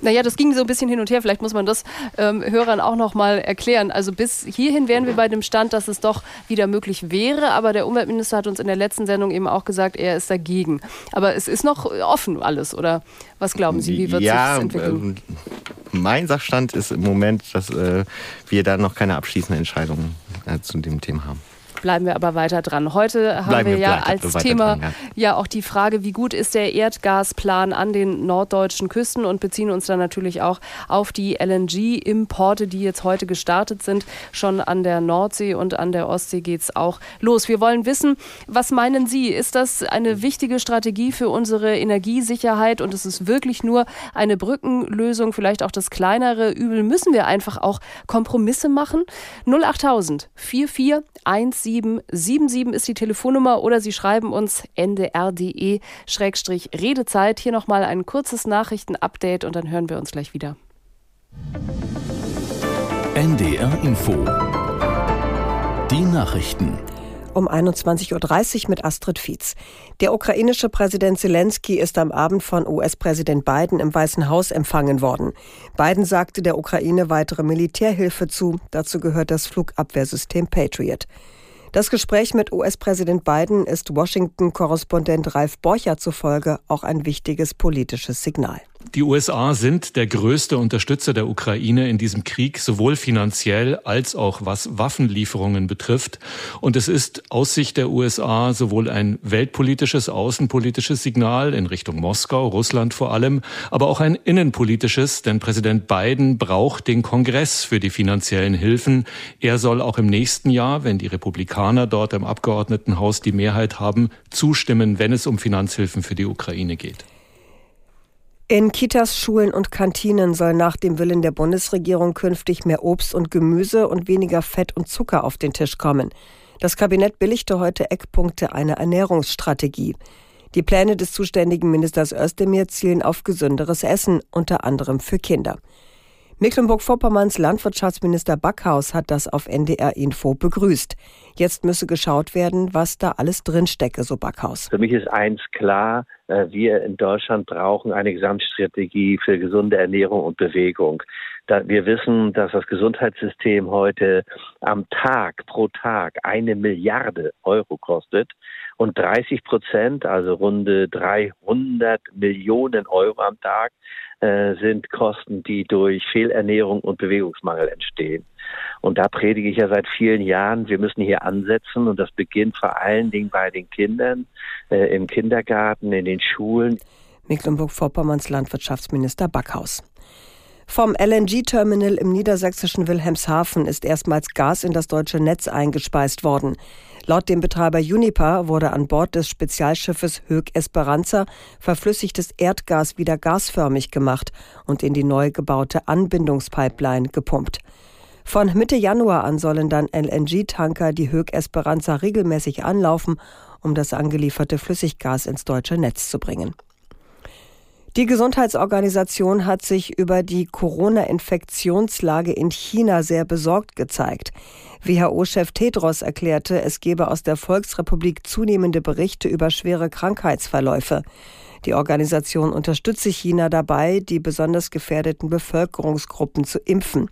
naja, das ging so ein bisschen hin und her. Vielleicht muss man das ähm, Hörern auch noch mal erklären. Also bis hierhin wären wir bei dem Stand, dass es doch wieder möglich wäre. Aber der Umweltminister hat uns in der letzten Sendung eben auch gesagt, er ist dagegen. Aber es ist noch offen alles, oder was glauben Sie, wie wird ja, sich das entwickeln? Äh, mein Sachstand ist im Moment, dass äh, wir da noch keine abschließende Entscheidung äh, zu dem Thema haben bleiben wir aber weiter dran. Heute haben Bleiben wir ja als Thema dran, ja. ja. auch die Frage, wie gut ist der Erdgasplan an den norddeutschen Küsten und beziehen uns dann natürlich auch auf die LNG-Importe, die jetzt heute gestartet sind. Schon an der Nordsee und an der Ostsee geht es auch los. Wir wollen wissen, was meinen Sie? Ist das eine wichtige Strategie für unsere Energiesicherheit und ist es wirklich nur eine Brückenlösung, vielleicht auch das kleinere Übel? Müssen wir einfach auch Kompromisse machen? 08000 4417 7777 ist die Telefonnummer oder Sie schreiben uns ndr.de-redezeit. Hier nochmal ein kurzes Nachrichtenupdate und dann hören wir uns gleich wieder. NDR Info. Die Nachrichten um 21.30 Uhr mit Astrid Fietz. Der ukrainische Präsident Zelensky ist am Abend von US-Präsident Biden im Weißen Haus empfangen worden. Biden sagte der Ukraine weitere Militärhilfe zu. Dazu gehört das Flugabwehrsystem Patriot. Das Gespräch mit US-Präsident Biden ist Washington-Korrespondent Ralf Borcher zufolge auch ein wichtiges politisches Signal. Die USA sind der größte Unterstützer der Ukraine in diesem Krieg, sowohl finanziell als auch was Waffenlieferungen betrifft. Und es ist aus Sicht der USA sowohl ein weltpolitisches, außenpolitisches Signal in Richtung Moskau, Russland vor allem, aber auch ein innenpolitisches, denn Präsident Biden braucht den Kongress für die finanziellen Hilfen. Er soll auch im nächsten Jahr, wenn die Republikaner dort im Abgeordnetenhaus die Mehrheit haben, zustimmen, wenn es um Finanzhilfen für die Ukraine geht. In Kitas, Schulen und Kantinen soll nach dem Willen der Bundesregierung künftig mehr Obst und Gemüse und weniger Fett und Zucker auf den Tisch kommen. Das Kabinett billigte heute Eckpunkte einer Ernährungsstrategie. Die Pläne des zuständigen Ministers Özdemir zielen auf gesünderes Essen, unter anderem für Kinder. Mecklenburg-Vorpommerns Landwirtschaftsminister Backhaus hat das auf NDR Info begrüßt. Jetzt müsse geschaut werden, was da alles drinstecke, so Backhaus. Für mich ist eins klar, äh, wir in Deutschland brauchen eine Gesamtstrategie für gesunde Ernährung und Bewegung. Wir wissen, dass das Gesundheitssystem heute am Tag, pro Tag, eine Milliarde Euro kostet und 30 Prozent, also runde 300 Millionen Euro am Tag, äh, sind Kosten, die durch Fehlernährung und Bewegungsmangel entstehen. Und da predige ich ja seit vielen Jahren, wir müssen hier ansetzen und das beginnt vor allen Dingen bei den Kindern, äh, im Kindergarten, in den Schulen. Mecklenburg-Vorpommerns Landwirtschaftsminister Backhaus. Vom LNG-Terminal im niedersächsischen Wilhelmshaven ist erstmals Gas in das deutsche Netz eingespeist worden. Laut dem Betreiber Uniper wurde an Bord des Spezialschiffes Höck Esperanza verflüssigtes Erdgas wieder gasförmig gemacht und in die neu gebaute Anbindungspipeline gepumpt. Von Mitte Januar an sollen dann LNG-Tanker die Höck Esperanza regelmäßig anlaufen, um das angelieferte Flüssiggas ins deutsche Netz zu bringen. Die Gesundheitsorganisation hat sich über die Corona-Infektionslage in China sehr besorgt gezeigt. WHO-Chef Tedros erklärte, es gebe aus der Volksrepublik zunehmende Berichte über schwere Krankheitsverläufe. Die Organisation unterstütze China dabei, die besonders gefährdeten Bevölkerungsgruppen zu impfen.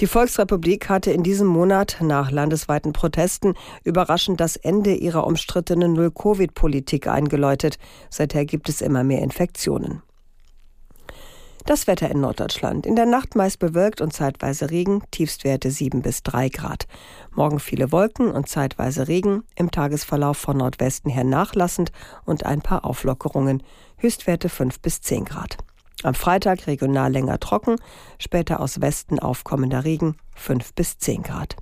Die Volksrepublik hatte in diesem Monat nach landesweiten Protesten überraschend das Ende ihrer umstrittenen Null-Covid-Politik eingeläutet. Seither gibt es immer mehr Infektionen. Das Wetter in Norddeutschland. In der Nacht meist bewölkt und zeitweise Regen, Tiefstwerte 7 bis 3 Grad. Morgen viele Wolken und zeitweise Regen, im Tagesverlauf von Nordwesten her nachlassend und ein paar Auflockerungen. Höchstwerte 5 bis 10 Grad. Am Freitag regional länger trocken, später aus Westen aufkommender Regen 5 bis 10 Grad.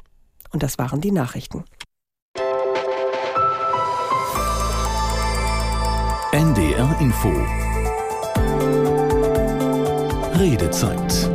Und das waren die Nachrichten. NDR Info Redezeit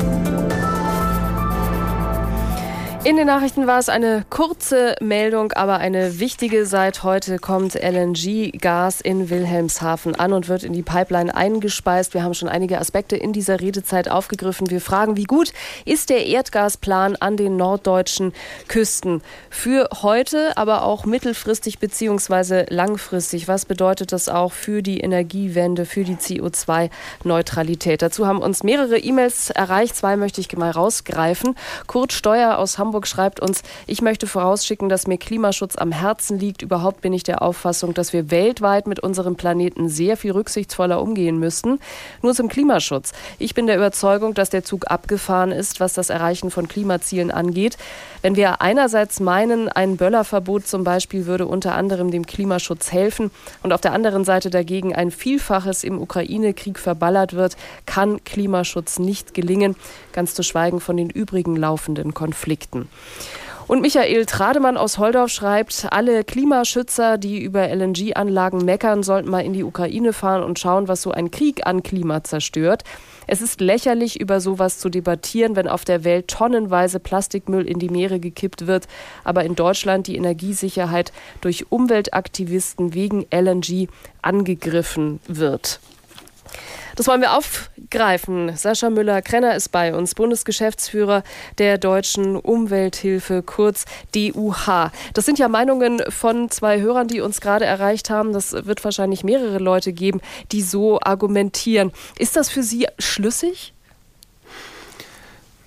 In den Nachrichten war es eine kurze Meldung, aber eine wichtige. Seit heute kommt LNG-Gas in Wilhelmshaven an und wird in die Pipeline eingespeist. Wir haben schon einige Aspekte in dieser Redezeit aufgegriffen. Wir fragen, wie gut ist der Erdgasplan an den norddeutschen Küsten für heute, aber auch mittelfristig bzw. langfristig? Was bedeutet das auch für die Energiewende, für die CO2-Neutralität? Dazu haben uns mehrere E-Mails erreicht. Zwei möchte ich mal rausgreifen. Kurt Steuer aus Hamburg Hamburg schreibt uns, ich möchte vorausschicken, dass mir Klimaschutz am Herzen liegt. Überhaupt bin ich der Auffassung, dass wir weltweit mit unserem Planeten sehr viel rücksichtsvoller umgehen müssten. Nur zum Klimaschutz. Ich bin der Überzeugung, dass der Zug abgefahren ist, was das Erreichen von Klimazielen angeht. Wenn wir einerseits meinen, ein Böllerverbot zum Beispiel würde unter anderem dem Klimaschutz helfen und auf der anderen Seite dagegen ein Vielfaches im Ukraine-Krieg verballert wird, kann Klimaschutz nicht gelingen, ganz zu schweigen von den übrigen laufenden Konflikten. Und Michael Trademann aus Holdorf schreibt, alle Klimaschützer, die über LNG-Anlagen meckern, sollten mal in die Ukraine fahren und schauen, was so ein Krieg an Klima zerstört. Es ist lächerlich, über sowas zu debattieren, wenn auf der Welt tonnenweise Plastikmüll in die Meere gekippt wird, aber in Deutschland die Energiesicherheit durch Umweltaktivisten wegen LNG angegriffen wird. Das wollen wir aufgreifen. Sascha Müller-Krenner ist bei uns, Bundesgeschäftsführer der Deutschen Umwelthilfe, kurz DUH. Das sind ja Meinungen von zwei Hörern, die uns gerade erreicht haben. Das wird wahrscheinlich mehrere Leute geben, die so argumentieren. Ist das für Sie schlüssig?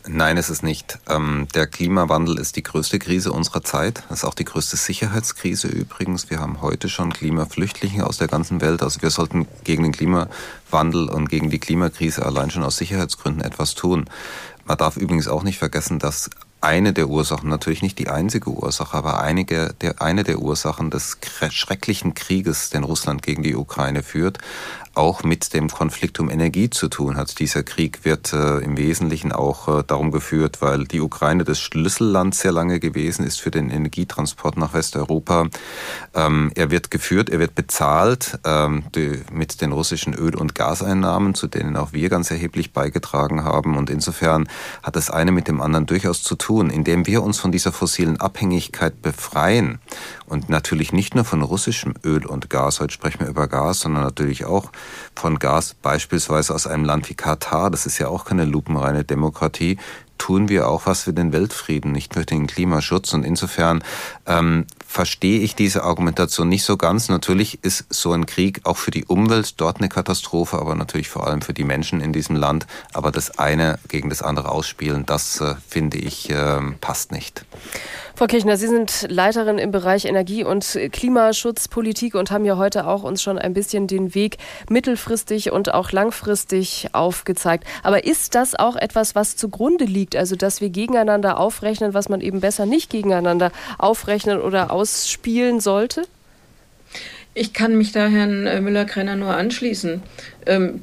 Nein, ist es nicht. Ähm, der Klimawandel ist die größte Krise unserer Zeit. Das ist auch die größte Sicherheitskrise übrigens. Wir haben heute schon Klimaflüchtlinge aus der ganzen Welt. Also wir sollten gegen den Klimawandel und gegen die Klimakrise allein schon aus Sicherheitsgründen etwas tun. Man darf übrigens auch nicht vergessen, dass eine der Ursachen, natürlich nicht die einzige Ursache, aber einige der, eine der Ursachen des schrecklichen Krieges, den Russland gegen die Ukraine führt, auch mit dem Konflikt um Energie zu tun hat. Dieser Krieg wird äh, im Wesentlichen auch äh, darum geführt, weil die Ukraine das Schlüsselland sehr lange gewesen ist für den Energietransport nach Westeuropa. Ähm, er wird geführt, er wird bezahlt ähm, die, mit den russischen Öl- und Gaseinnahmen, zu denen auch wir ganz erheblich beigetragen haben. Und insofern hat das eine mit dem anderen durchaus zu tun, indem wir uns von dieser fossilen Abhängigkeit befreien und natürlich nicht nur von russischem Öl und Gas, heute sprechen wir über Gas, sondern natürlich auch von Gas, beispielsweise aus einem Land wie Katar, das ist ja auch keine lupenreine Demokratie, tun wir auch was für den Weltfrieden, nicht nur den Klimaschutz. Und insofern ähm, verstehe ich diese Argumentation nicht so ganz. Natürlich ist so ein Krieg auch für die Umwelt dort eine Katastrophe, aber natürlich vor allem für die Menschen in diesem Land. Aber das eine gegen das andere ausspielen, das äh, finde ich äh, passt nicht. Frau Kirchner, Sie sind Leiterin im Bereich Energie- und Klimaschutzpolitik und haben ja heute auch uns schon ein bisschen den Weg mittelfristig und auch langfristig aufgezeigt. Aber ist das auch etwas, was zugrunde liegt? Also, dass wir gegeneinander aufrechnen, was man eben besser nicht gegeneinander aufrechnen oder ausspielen sollte? Ich kann mich da Herrn Müller-Krenner nur anschließen. Ähm,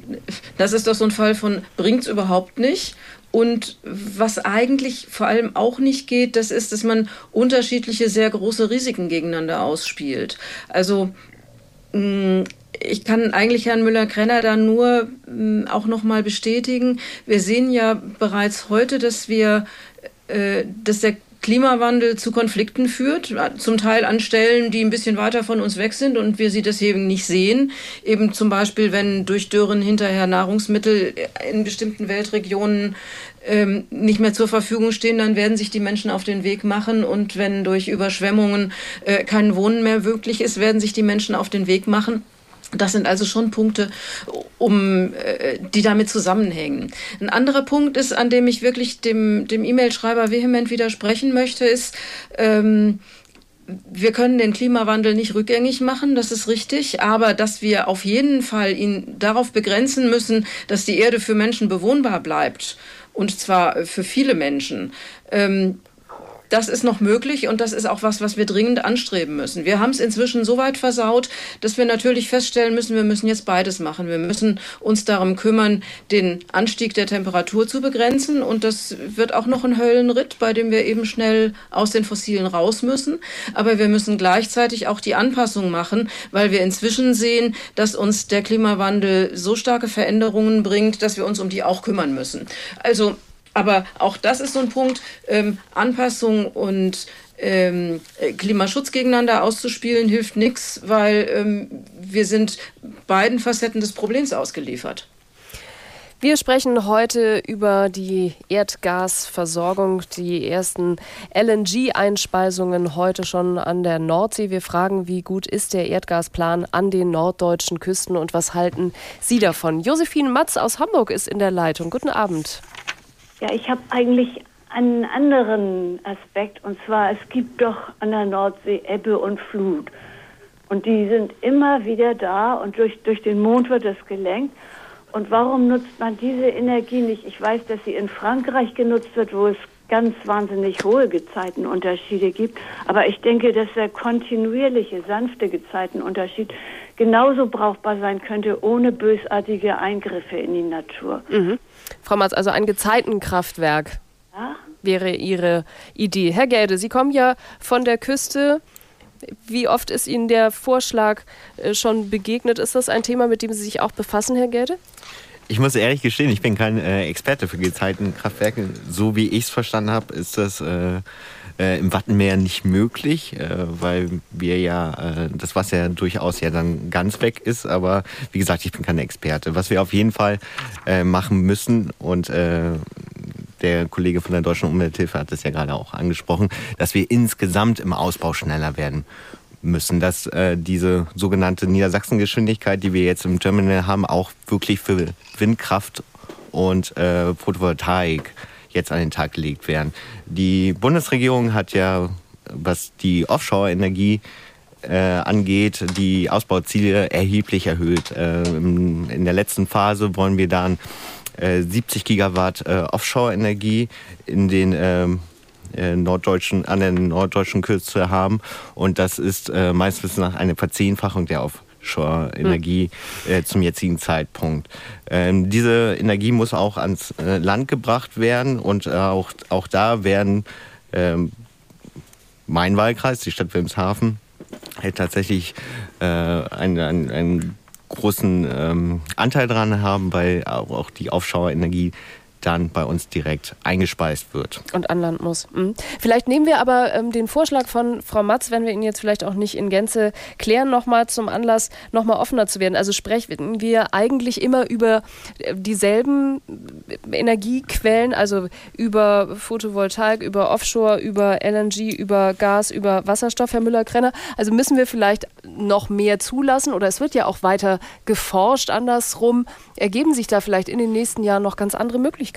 das ist doch so ein Fall von bringt es überhaupt nicht. Und was eigentlich vor allem auch nicht geht, das ist, dass man unterschiedliche sehr große Risiken gegeneinander ausspielt. Also mm, ich kann eigentlich Herrn Müller-Krenner da nur mm, auch noch mal bestätigen. Wir sehen ja bereits heute, dass wir, äh, dass der Klimawandel zu Konflikten führt, zum Teil an Stellen, die ein bisschen weiter von uns weg sind und wir sie deswegen nicht sehen. Eben zum Beispiel, wenn durch Dürren hinterher Nahrungsmittel in bestimmten Weltregionen ähm, nicht mehr zur Verfügung stehen, dann werden sich die Menschen auf den Weg machen und wenn durch Überschwemmungen äh, kein Wohnen mehr möglich ist, werden sich die Menschen auf den Weg machen. Das sind also schon Punkte, um, äh, die damit zusammenhängen. Ein anderer Punkt ist, an dem ich wirklich dem, dem E-Mail-Schreiber vehement widersprechen möchte, ist, ähm, wir können den Klimawandel nicht rückgängig machen, das ist richtig, aber dass wir auf jeden Fall ihn darauf begrenzen müssen, dass die Erde für Menschen bewohnbar bleibt, und zwar für viele Menschen. Ähm, das ist noch möglich und das ist auch was, was wir dringend anstreben müssen. Wir haben es inzwischen so weit versaut, dass wir natürlich feststellen müssen, wir müssen jetzt beides machen. Wir müssen uns darum kümmern, den Anstieg der Temperatur zu begrenzen und das wird auch noch ein Höllenritt, bei dem wir eben schnell aus den Fossilen raus müssen. Aber wir müssen gleichzeitig auch die Anpassung machen, weil wir inzwischen sehen, dass uns der Klimawandel so starke Veränderungen bringt, dass wir uns um die auch kümmern müssen. Also aber auch das ist so ein Punkt, ähm, Anpassung und ähm, Klimaschutz gegeneinander auszuspielen, hilft nichts, weil ähm, wir sind beiden Facetten des Problems ausgeliefert. Wir sprechen heute über die Erdgasversorgung, die ersten LNG-Einspeisungen heute schon an der Nordsee. Wir fragen, wie gut ist der Erdgasplan an den norddeutschen Küsten und was halten Sie davon? Josephine Matz aus Hamburg ist in der Leitung. Guten Abend. Ja, ich habe eigentlich einen anderen Aspekt und zwar es gibt doch an der Nordsee Ebbe und Flut und die sind immer wieder da und durch, durch den Mond wird das gelenkt. Und warum nutzt man diese Energie nicht? Ich weiß, dass sie in Frankreich genutzt wird, wo es ganz wahnsinnig hohe Gezeitenunterschiede gibt. Aber ich denke, dass der kontinuierliche, sanfte Gezeitenunterschied genauso brauchbar sein könnte, ohne bösartige Eingriffe in die Natur. Mhm. Frau Matz, also ein Gezeitenkraftwerk ja? wäre Ihre Idee. Herr Gelde, Sie kommen ja von der Küste. Wie oft ist Ihnen der Vorschlag äh, schon begegnet? Ist das ein Thema, mit dem Sie sich auch befassen, Herr Gelde? Ich muss ehrlich gestehen, ich bin kein äh, Experte für Gezeitenkraftwerke. So wie ich es verstanden habe, ist das äh, äh, im Wattenmeer nicht möglich, äh, weil wir ja äh, das Wasser durchaus ja dann ganz weg ist. Aber wie gesagt, ich bin kein Experte. Was wir auf jeden Fall äh, machen müssen und äh, der Kollege von der Deutschen Umwelthilfe hat es ja gerade auch angesprochen, dass wir insgesamt im Ausbau schneller werden müssen, dass äh, diese sogenannte Niedersachsengeschwindigkeit, die wir jetzt im Terminal haben, auch wirklich für Windkraft und äh, Photovoltaik jetzt an den Tag gelegt werden. Die Bundesregierung hat ja, was die Offshore-Energie äh, angeht, die Ausbauziele erheblich erhöht. Äh, in der letzten Phase wollen wir dann äh, 70 Gigawatt äh, Offshore-Energie in den ähm, äh, norddeutschen, an der norddeutschen Küste haben. Und das ist äh, meistens nach einer Verzehnfachung der auf Offshore-Energie hm. äh, zum jetzigen Zeitpunkt. Ähm, diese Energie muss auch ans äh, Land gebracht werden und äh, auch, auch da werden ähm, mein Wahlkreis, die Stadt Wilmshaven, hält tatsächlich äh, einen, einen, einen großen ähm, Anteil daran haben, weil auch, auch die Offshore-Energie dann bei uns direkt eingespeist wird. Und an Land muss. Mhm. Vielleicht nehmen wir aber ähm, den Vorschlag von Frau Matz, wenn wir ihn jetzt vielleicht auch nicht in Gänze klären, nochmal zum Anlass, nochmal offener zu werden. Also sprechen wir eigentlich immer über äh, dieselben Energiequellen, also über Photovoltaik, über Offshore, über LNG, über Gas, über Wasserstoff, Herr Müller-Krenner. Also müssen wir vielleicht noch mehr zulassen oder es wird ja auch weiter geforscht andersrum. Ergeben sich da vielleicht in den nächsten Jahren noch ganz andere Möglichkeiten?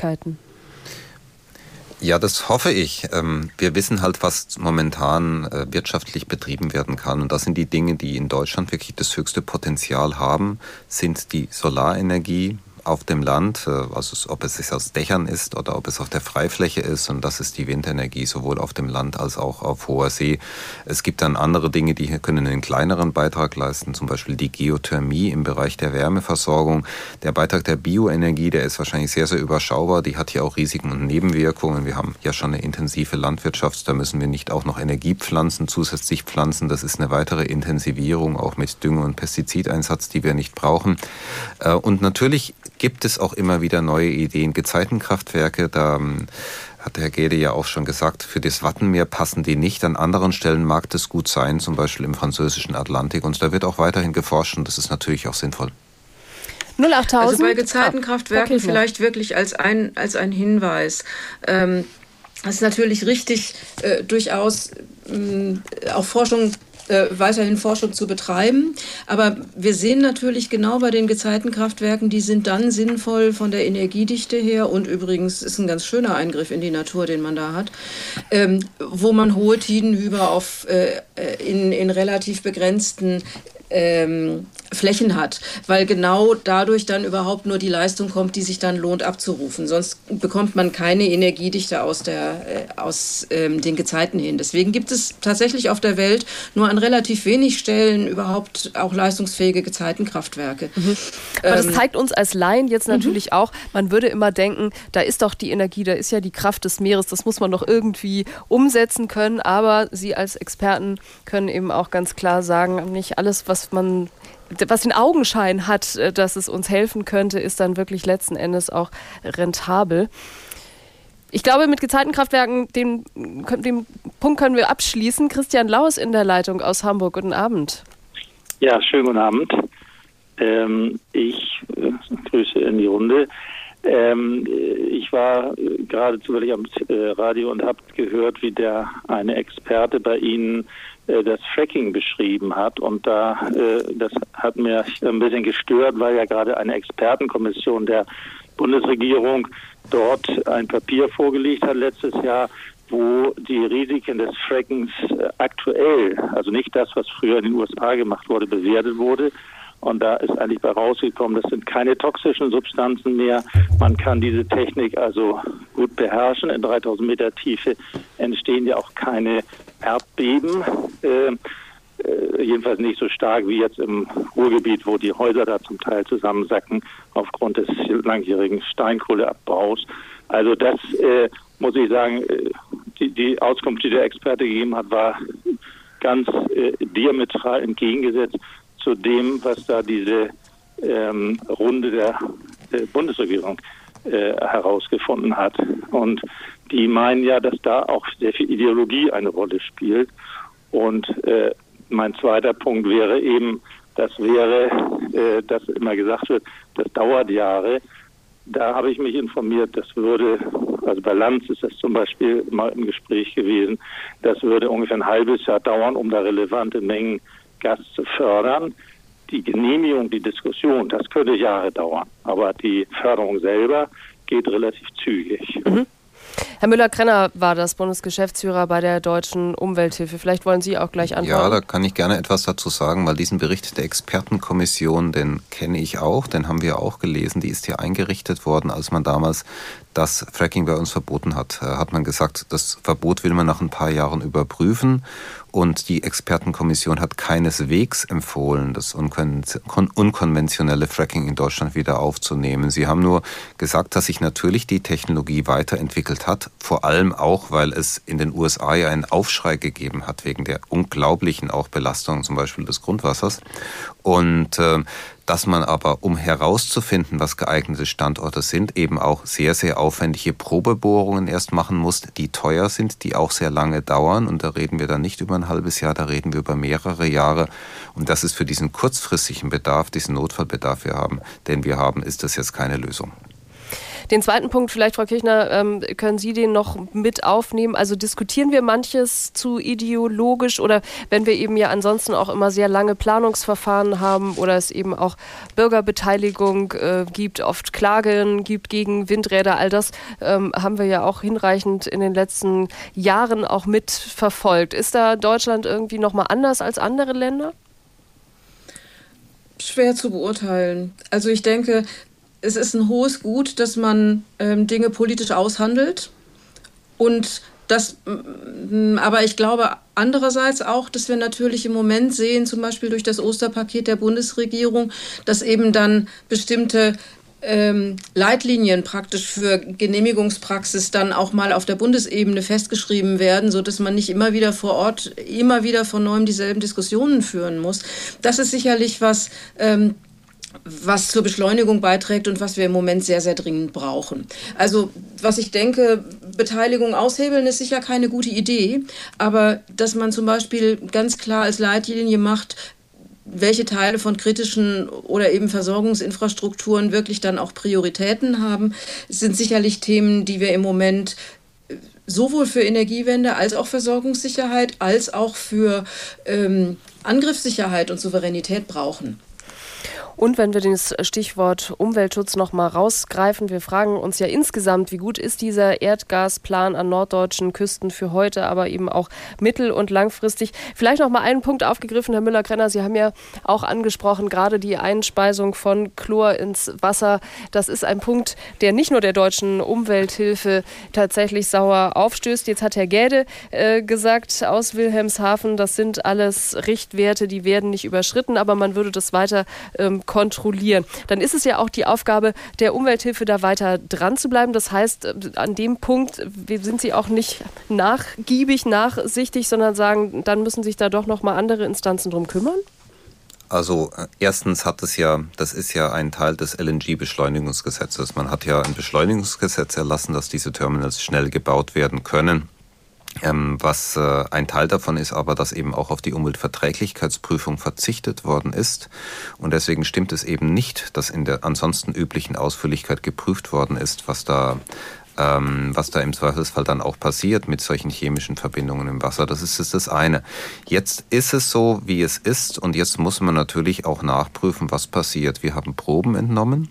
Ja, das hoffe ich. Ähm, wir wissen halt, was momentan äh, wirtschaftlich betrieben werden kann. Und das sind die Dinge, die in Deutschland wirklich das höchste Potenzial haben, sind die Solarenergie, auf dem Land, äh, also ob es aus Dächern ist oder ob es auf der Freifläche ist. Und das ist die Windenergie, sowohl auf dem Land als auch auf hoher See. Es gibt dann andere Dinge, die können einen kleineren Beitrag leisten, zum Beispiel die Geothermie im Bereich der Wärmeversorgung. Der Beitrag der Bioenergie, der ist wahrscheinlich sehr, sehr überschaubar. Die hat hier auch Risiken und Nebenwirkungen. Wir haben ja schon eine intensive Landwirtschaft, da müssen wir nicht auch noch Energiepflanzen zusätzlich pflanzen. Das ist eine weitere Intensivierung, auch mit Dünger- und Pestizideinsatz, die wir nicht brauchen. Äh, und natürlich gibt es auch immer wieder neue Ideen. Gezeitenkraftwerke, da ähm, hat Herr Gede ja auch schon gesagt, für das Wattenmeer passen die nicht. An anderen Stellen mag das gut sein, zum Beispiel im französischen Atlantik. Und da wird auch weiterhin geforscht und das ist natürlich auch sinnvoll. 08000. Also bei Gezeitenkraftwerken vielleicht wirklich als ein, als ein Hinweis. Ähm, es ist natürlich richtig, äh, durchaus äh, auch Forschung äh, weiterhin Forschung zu betreiben. Aber wir sehen natürlich genau bei den Gezeitenkraftwerken, die sind dann sinnvoll von der Energiedichte her und übrigens ist ein ganz schöner Eingriff in die Natur, den man da hat, ähm, wo man hohe Tidenhüber auf, äh, äh in, in relativ begrenzten ähm, Flächen hat, weil genau dadurch dann überhaupt nur die Leistung kommt, die sich dann lohnt abzurufen. Sonst bekommt man keine Energiedichte aus, der, äh, aus ähm, den Gezeiten hin. Deswegen gibt es tatsächlich auf der Welt nur an relativ wenig Stellen überhaupt auch leistungsfähige Gezeitenkraftwerke. Mhm. Aber ähm, das zeigt uns als Laien jetzt mhm. natürlich mhm. auch, man würde immer denken, da ist doch die Energie, da ist ja die Kraft des Meeres, das muss man doch irgendwie umsetzen können. Aber Sie als Experten können eben auch ganz klar sagen, nicht alles, was man was den Augenschein hat, äh, dass es uns helfen könnte, ist dann wirklich letzten Endes auch rentabel. Ich glaube, mit Gezeitenkraftwerken, den, den Punkt können wir abschließen. Christian Laus in der Leitung aus Hamburg. Guten Abend. Ja, schönen guten Abend. Ähm, ich äh, grüße in die Runde. Ähm, ich war äh, gerade zufällig am äh, Radio und habe gehört, wie der eine Experte bei Ihnen äh, das Fracking beschrieben hat. Und da, äh, das hat mir ein bisschen gestört, weil ja gerade eine Expertenkommission der Bundesregierung dort ein Papier vorgelegt hat letztes Jahr, wo die Risiken des Frackings äh, aktuell, also nicht das, was früher in den USA gemacht wurde, bewertet wurde. Und da ist eigentlich bei rausgekommen, das sind keine toxischen Substanzen mehr. Man kann diese Technik also gut beherrschen. In 3000 Meter Tiefe entstehen ja auch keine Erdbeben. Äh, äh, jedenfalls nicht so stark wie jetzt im Ruhrgebiet, wo die Häuser da zum Teil zusammensacken aufgrund des langjährigen Steinkohleabbaus. Also das äh, muss ich sagen, äh, die, die, Auskunft, die der Experte gegeben hat, war ganz äh, diametral entgegengesetzt zu dem, was da diese ähm, Runde der, der Bundesregierung äh, herausgefunden hat. Und die meinen ja, dass da auch sehr viel Ideologie eine Rolle spielt. Und äh, mein zweiter Punkt wäre eben, das wäre, äh, dass immer gesagt wird, das dauert Jahre. Da habe ich mich informiert, das würde, also bei Lanz ist das zum Beispiel mal im Gespräch gewesen, das würde ungefähr ein halbes Jahr dauern, um da relevante Mengen Gas zu fördern. Die Genehmigung, die Diskussion, das könnte Jahre dauern. Aber die Förderung selber geht relativ zügig. Mhm. Herr Müller-Krenner war das Bundesgeschäftsführer bei der Deutschen Umwelthilfe. Vielleicht wollen Sie auch gleich antworten. Ja, da kann ich gerne etwas dazu sagen, weil diesen Bericht der Expertenkommission, den kenne ich auch, den haben wir auch gelesen. Die ist hier eingerichtet worden, als man damals das Fracking bei uns verboten hat. Äh, hat man gesagt, das Verbot will man nach ein paar Jahren überprüfen und die Expertenkommission hat keineswegs empfohlen, das unkonventionelle Fracking in Deutschland wieder aufzunehmen. Sie haben nur gesagt, dass sich natürlich die Technologie weiterentwickelt hat, vor allem auch, weil es in den USA ja einen Aufschrei gegeben hat wegen der unglaublichen auch Belastung zum Beispiel des Grundwassers. Und äh, dass man aber, um herauszufinden, was geeignete Standorte sind, eben auch sehr, sehr aufwendige Probebohrungen erst machen muss, die teuer sind, die auch sehr lange dauern. Und da reden wir dann nicht über ein halbes Jahr, da reden wir über mehrere Jahre. Und das ist für diesen kurzfristigen Bedarf, diesen Notfallbedarf wir haben, den wir haben, ist das jetzt keine Lösung. Den zweiten Punkt, vielleicht, Frau Kirchner, ähm, können Sie den noch mit aufnehmen? Also diskutieren wir manches zu ideologisch oder wenn wir eben ja ansonsten auch immer sehr lange Planungsverfahren haben oder es eben auch Bürgerbeteiligung äh, gibt, oft Klagen gibt gegen Windräder, all das ähm, haben wir ja auch hinreichend in den letzten Jahren auch mitverfolgt. Ist da Deutschland irgendwie nochmal anders als andere Länder? Schwer zu beurteilen. Also ich denke, es ist ein hohes Gut, dass man ähm, Dinge politisch aushandelt. Und das, mm, aber ich glaube andererseits auch, dass wir natürlich im Moment sehen, zum Beispiel durch das Osterpaket der Bundesregierung, dass eben dann bestimmte ähm, Leitlinien praktisch für Genehmigungspraxis dann auch mal auf der Bundesebene festgeschrieben werden, so dass man nicht immer wieder vor Ort immer wieder von neuem dieselben Diskussionen führen muss. Das ist sicherlich was, ähm, was zur Beschleunigung beiträgt und was wir im Moment sehr, sehr dringend brauchen. Also was ich denke, Beteiligung aushebeln ist sicher keine gute Idee, aber dass man zum Beispiel ganz klar als Leitlinie macht, welche Teile von kritischen oder eben Versorgungsinfrastrukturen wirklich dann auch Prioritäten haben, sind sicherlich Themen, die wir im Moment äh, sowohl für Energiewende als auch Versorgungssicherheit als auch für ähm, Angriffssicherheit und Souveränität brauchen. Und wenn wir das Stichwort Umweltschutz noch mal rausgreifen, wir fragen uns ja insgesamt, wie gut ist dieser Erdgasplan an norddeutschen Küsten für heute, aber eben auch mittel- und langfristig. Vielleicht noch mal einen Punkt aufgegriffen, Herr Müller-Krenner. Sie haben ja auch angesprochen, gerade die Einspeisung von Chlor ins Wasser. Das ist ein Punkt, der nicht nur der deutschen Umwelthilfe tatsächlich sauer aufstößt. Jetzt hat Herr Gäde äh, gesagt aus Wilhelmshaven, das sind alles Richtwerte, die werden nicht überschritten, aber man würde das weiter ähm, kontrollieren. Dann ist es ja auch die Aufgabe der Umwelthilfe, da weiter dran zu bleiben. Das heißt, äh, an dem Punkt sind Sie auch nicht nachgiebig, nachsichtig, sondern sagen, dann müssen sich da doch noch mal andere Instanzen drum kümmern? Also äh, erstens hat es ja, das ist ja ein Teil des LNG-Beschleunigungsgesetzes. Man hat ja ein Beschleunigungsgesetz erlassen, dass diese Terminals schnell gebaut werden können. Ähm, was äh, ein Teil davon ist aber, dass eben auch auf die Umweltverträglichkeitsprüfung verzichtet worden ist. Und deswegen stimmt es eben nicht, dass in der ansonsten üblichen Ausführlichkeit geprüft worden ist, was da ähm, was da im Zweifelsfall dann auch passiert mit solchen chemischen Verbindungen im Wasser. Das ist, ist das eine. Jetzt ist es so, wie es ist und jetzt muss man natürlich auch nachprüfen, was passiert. Wir haben Proben entnommen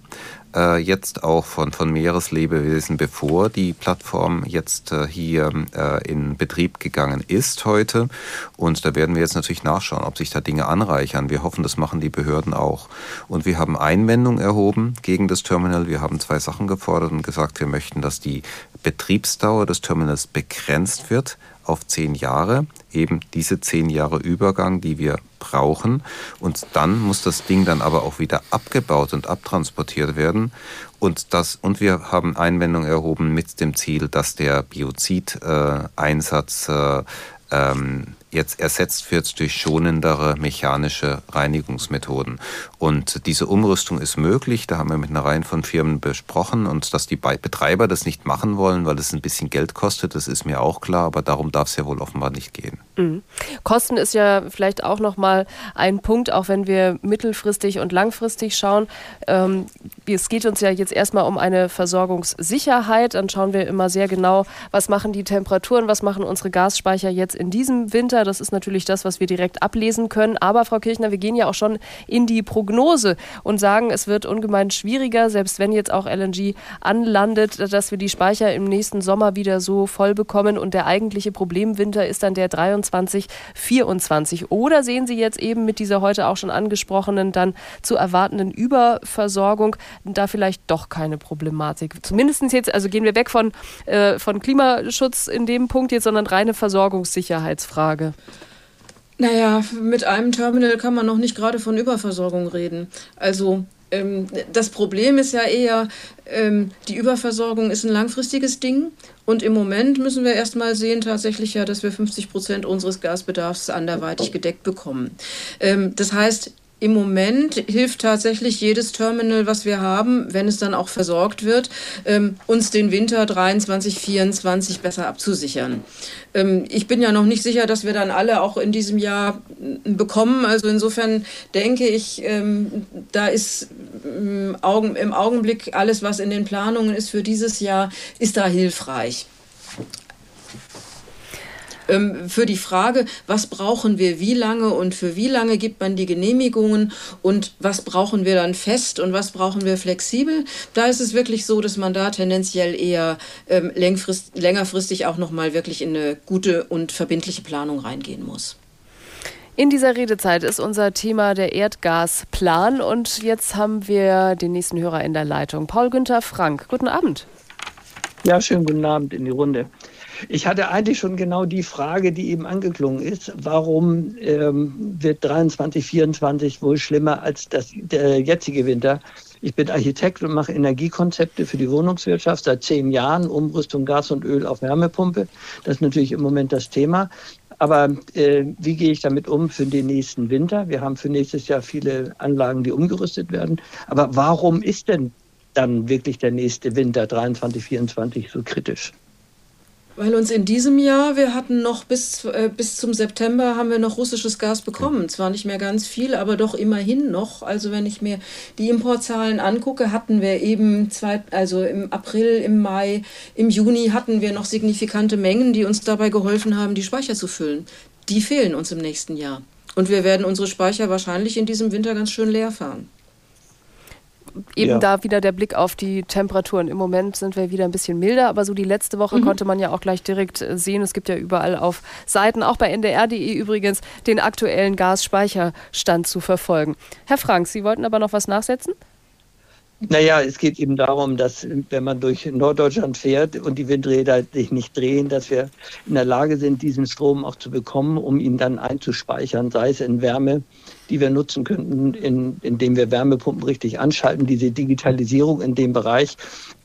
äh, jetzt auch von, von Meereslebewesen, bevor die Plattform jetzt äh, hier äh, in Betrieb gegangen ist heute. Und da werden wir jetzt natürlich nachschauen, ob sich da Dinge anreichern. Wir hoffen, das machen die Behörden auch. Und wir haben Einwendung erhoben gegen das Terminal. Wir haben zwei Sachen gefordert und gesagt, wir möchten, dass die Betriebsdauer des Terminals begrenzt wird auf zehn Jahre, eben diese zehn Jahre Übergang, die wir brauchen. Und dann muss das Ding dann aber auch wieder abgebaut und abtransportiert werden. Und, das, und wir haben Einwendungen erhoben mit dem Ziel, dass der Biozideinsatz äh, ähm, jetzt ersetzt wird durch schonendere mechanische Reinigungsmethoden. Und diese Umrüstung ist möglich. Da haben wir mit einer Reihe von Firmen besprochen und dass die Betreiber das nicht machen wollen, weil es ein bisschen Geld kostet, das ist mir auch klar. Aber darum darf es ja wohl offenbar nicht gehen. Mhm. Kosten ist ja vielleicht auch noch mal ein Punkt, auch wenn wir mittelfristig und langfristig schauen. Ähm, es geht uns ja jetzt erstmal um eine Versorgungssicherheit. Dann schauen wir immer sehr genau, was machen die Temperaturen, was machen unsere Gasspeicher jetzt in diesem Winter. Das ist natürlich das, was wir direkt ablesen können. Aber Frau Kirchner, wir gehen ja auch schon in die Prognose und sagen, es wird ungemein schwieriger, selbst wenn jetzt auch LNG anlandet, dass wir die Speicher im nächsten Sommer wieder so voll bekommen. Und der eigentliche Problemwinter ist dann der 23, 24. Oder sehen Sie jetzt eben mit dieser heute auch schon angesprochenen, dann zu erwartenden Überversorgung da vielleicht doch keine Problematik? Zumindest jetzt, also gehen wir weg von, äh, von Klimaschutz in dem Punkt jetzt, sondern reine Versorgungssicherheitsfrage. Naja, mit einem Terminal kann man noch nicht gerade von Überversorgung reden. Also ähm, das Problem ist ja eher, ähm, die Überversorgung ist ein langfristiges Ding. Und im Moment müssen wir erst mal sehen, tatsächlich ja, dass wir 50 Prozent unseres Gasbedarfs anderweitig gedeckt bekommen. Ähm, das heißt, im Moment hilft tatsächlich jedes Terminal, was wir haben, wenn es dann auch versorgt wird, ähm, uns den Winter 23, 24 besser abzusichern. Ähm, ich bin ja noch nicht sicher, dass wir dann alle auch in diesem Jahr bekommen. Also insofern denke ich, ähm, da ist im Augenblick alles, was in den Planungen ist für dieses Jahr, ist da hilfreich ähm, für die Frage, was brauchen wir wie lange und für wie lange gibt man die Genehmigungen und was brauchen wir dann fest und was brauchen wir flexibel, da ist es wirklich so, dass man da tendenziell eher ähm, längerfristig auch nochmal wirklich in eine gute und verbindliche Planung reingehen muss. In dieser Redezeit ist unser Thema der Erdgasplan und jetzt haben wir den nächsten Hörer in der Leitung. Paul Günther Frank, guten Abend. Ja, schönen guten Abend in die Runde. Ich hatte eigentlich schon genau die Frage, die eben angeklungen ist. Warum ähm, wird 23, 24 wohl schlimmer als das, der jetzige Winter? Ich bin Architekt und mache Energiekonzepte für die Wohnungswirtschaft seit zehn Jahren, Umrüstung Gas und Öl auf Wärmepumpe. Das ist natürlich im Moment das Thema. Aber äh, wie gehe ich damit um für den nächsten Winter? Wir haben für nächstes Jahr viele Anlagen, die umgerüstet werden. Aber warum ist denn dann wirklich der nächste Winter 23, 24 so kritisch? Weil uns in diesem Jahr, wir hatten noch bis, äh, bis zum September, haben wir noch russisches Gas bekommen. Zwar nicht mehr ganz viel, aber doch immerhin noch. Also wenn ich mir die Importzahlen angucke, hatten wir eben, zwei, also im April, im Mai, im Juni hatten wir noch signifikante Mengen, die uns dabei geholfen haben, die Speicher zu füllen. Die fehlen uns im nächsten Jahr. Und wir werden unsere Speicher wahrscheinlich in diesem Winter ganz schön leer fahren eben ja. da wieder der Blick auf die Temperaturen. Im Moment sind wir wieder ein bisschen milder, aber so die letzte Woche mhm. konnte man ja auch gleich direkt äh, sehen. Es gibt ja überall auf Seiten, auch bei ndr.de übrigens, den aktuellen Gasspeicherstand zu verfolgen. Herr Frank, Sie wollten aber noch was nachsetzen? Naja, es geht eben darum, dass wenn man durch Norddeutschland fährt und die Windräder sich nicht drehen, dass wir in der Lage sind, diesen Strom auch zu bekommen, um ihn dann einzuspeichern, sei es in Wärme, die wir nutzen könnten, in, indem wir Wärmepumpen richtig anschalten. Diese Digitalisierung in dem Bereich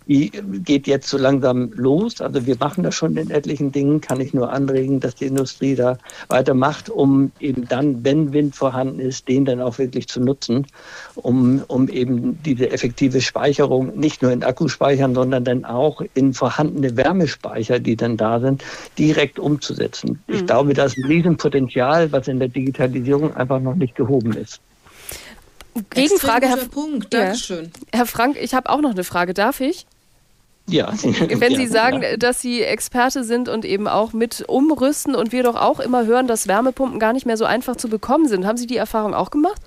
die geht jetzt so langsam los. Also wir machen das schon in etlichen Dingen, kann ich nur anregen, dass die Industrie da weitermacht, um eben dann, wenn Wind vorhanden ist, den dann auch wirklich zu nutzen, um, um eben diese effektive Speicherung nicht nur in Akkuspeichern, sondern dann auch in vorhandene Wärmespeicher, die dann da sind, direkt umzusetzen. Mhm. Ich glaube, da ist ein Riesenpotenzial, was in der Digitalisierung einfach noch nicht gehoben ist. Gegenfrage, Herr, Punkt. Dankeschön. Ja. Herr Frank, ich habe auch noch eine Frage. Darf ich? Ja. Wenn (laughs) Sie sagen, dass Sie Experte sind und eben auch mit umrüsten und wir doch auch immer hören, dass Wärmepumpen gar nicht mehr so einfach zu bekommen sind. Haben Sie die Erfahrung auch gemacht?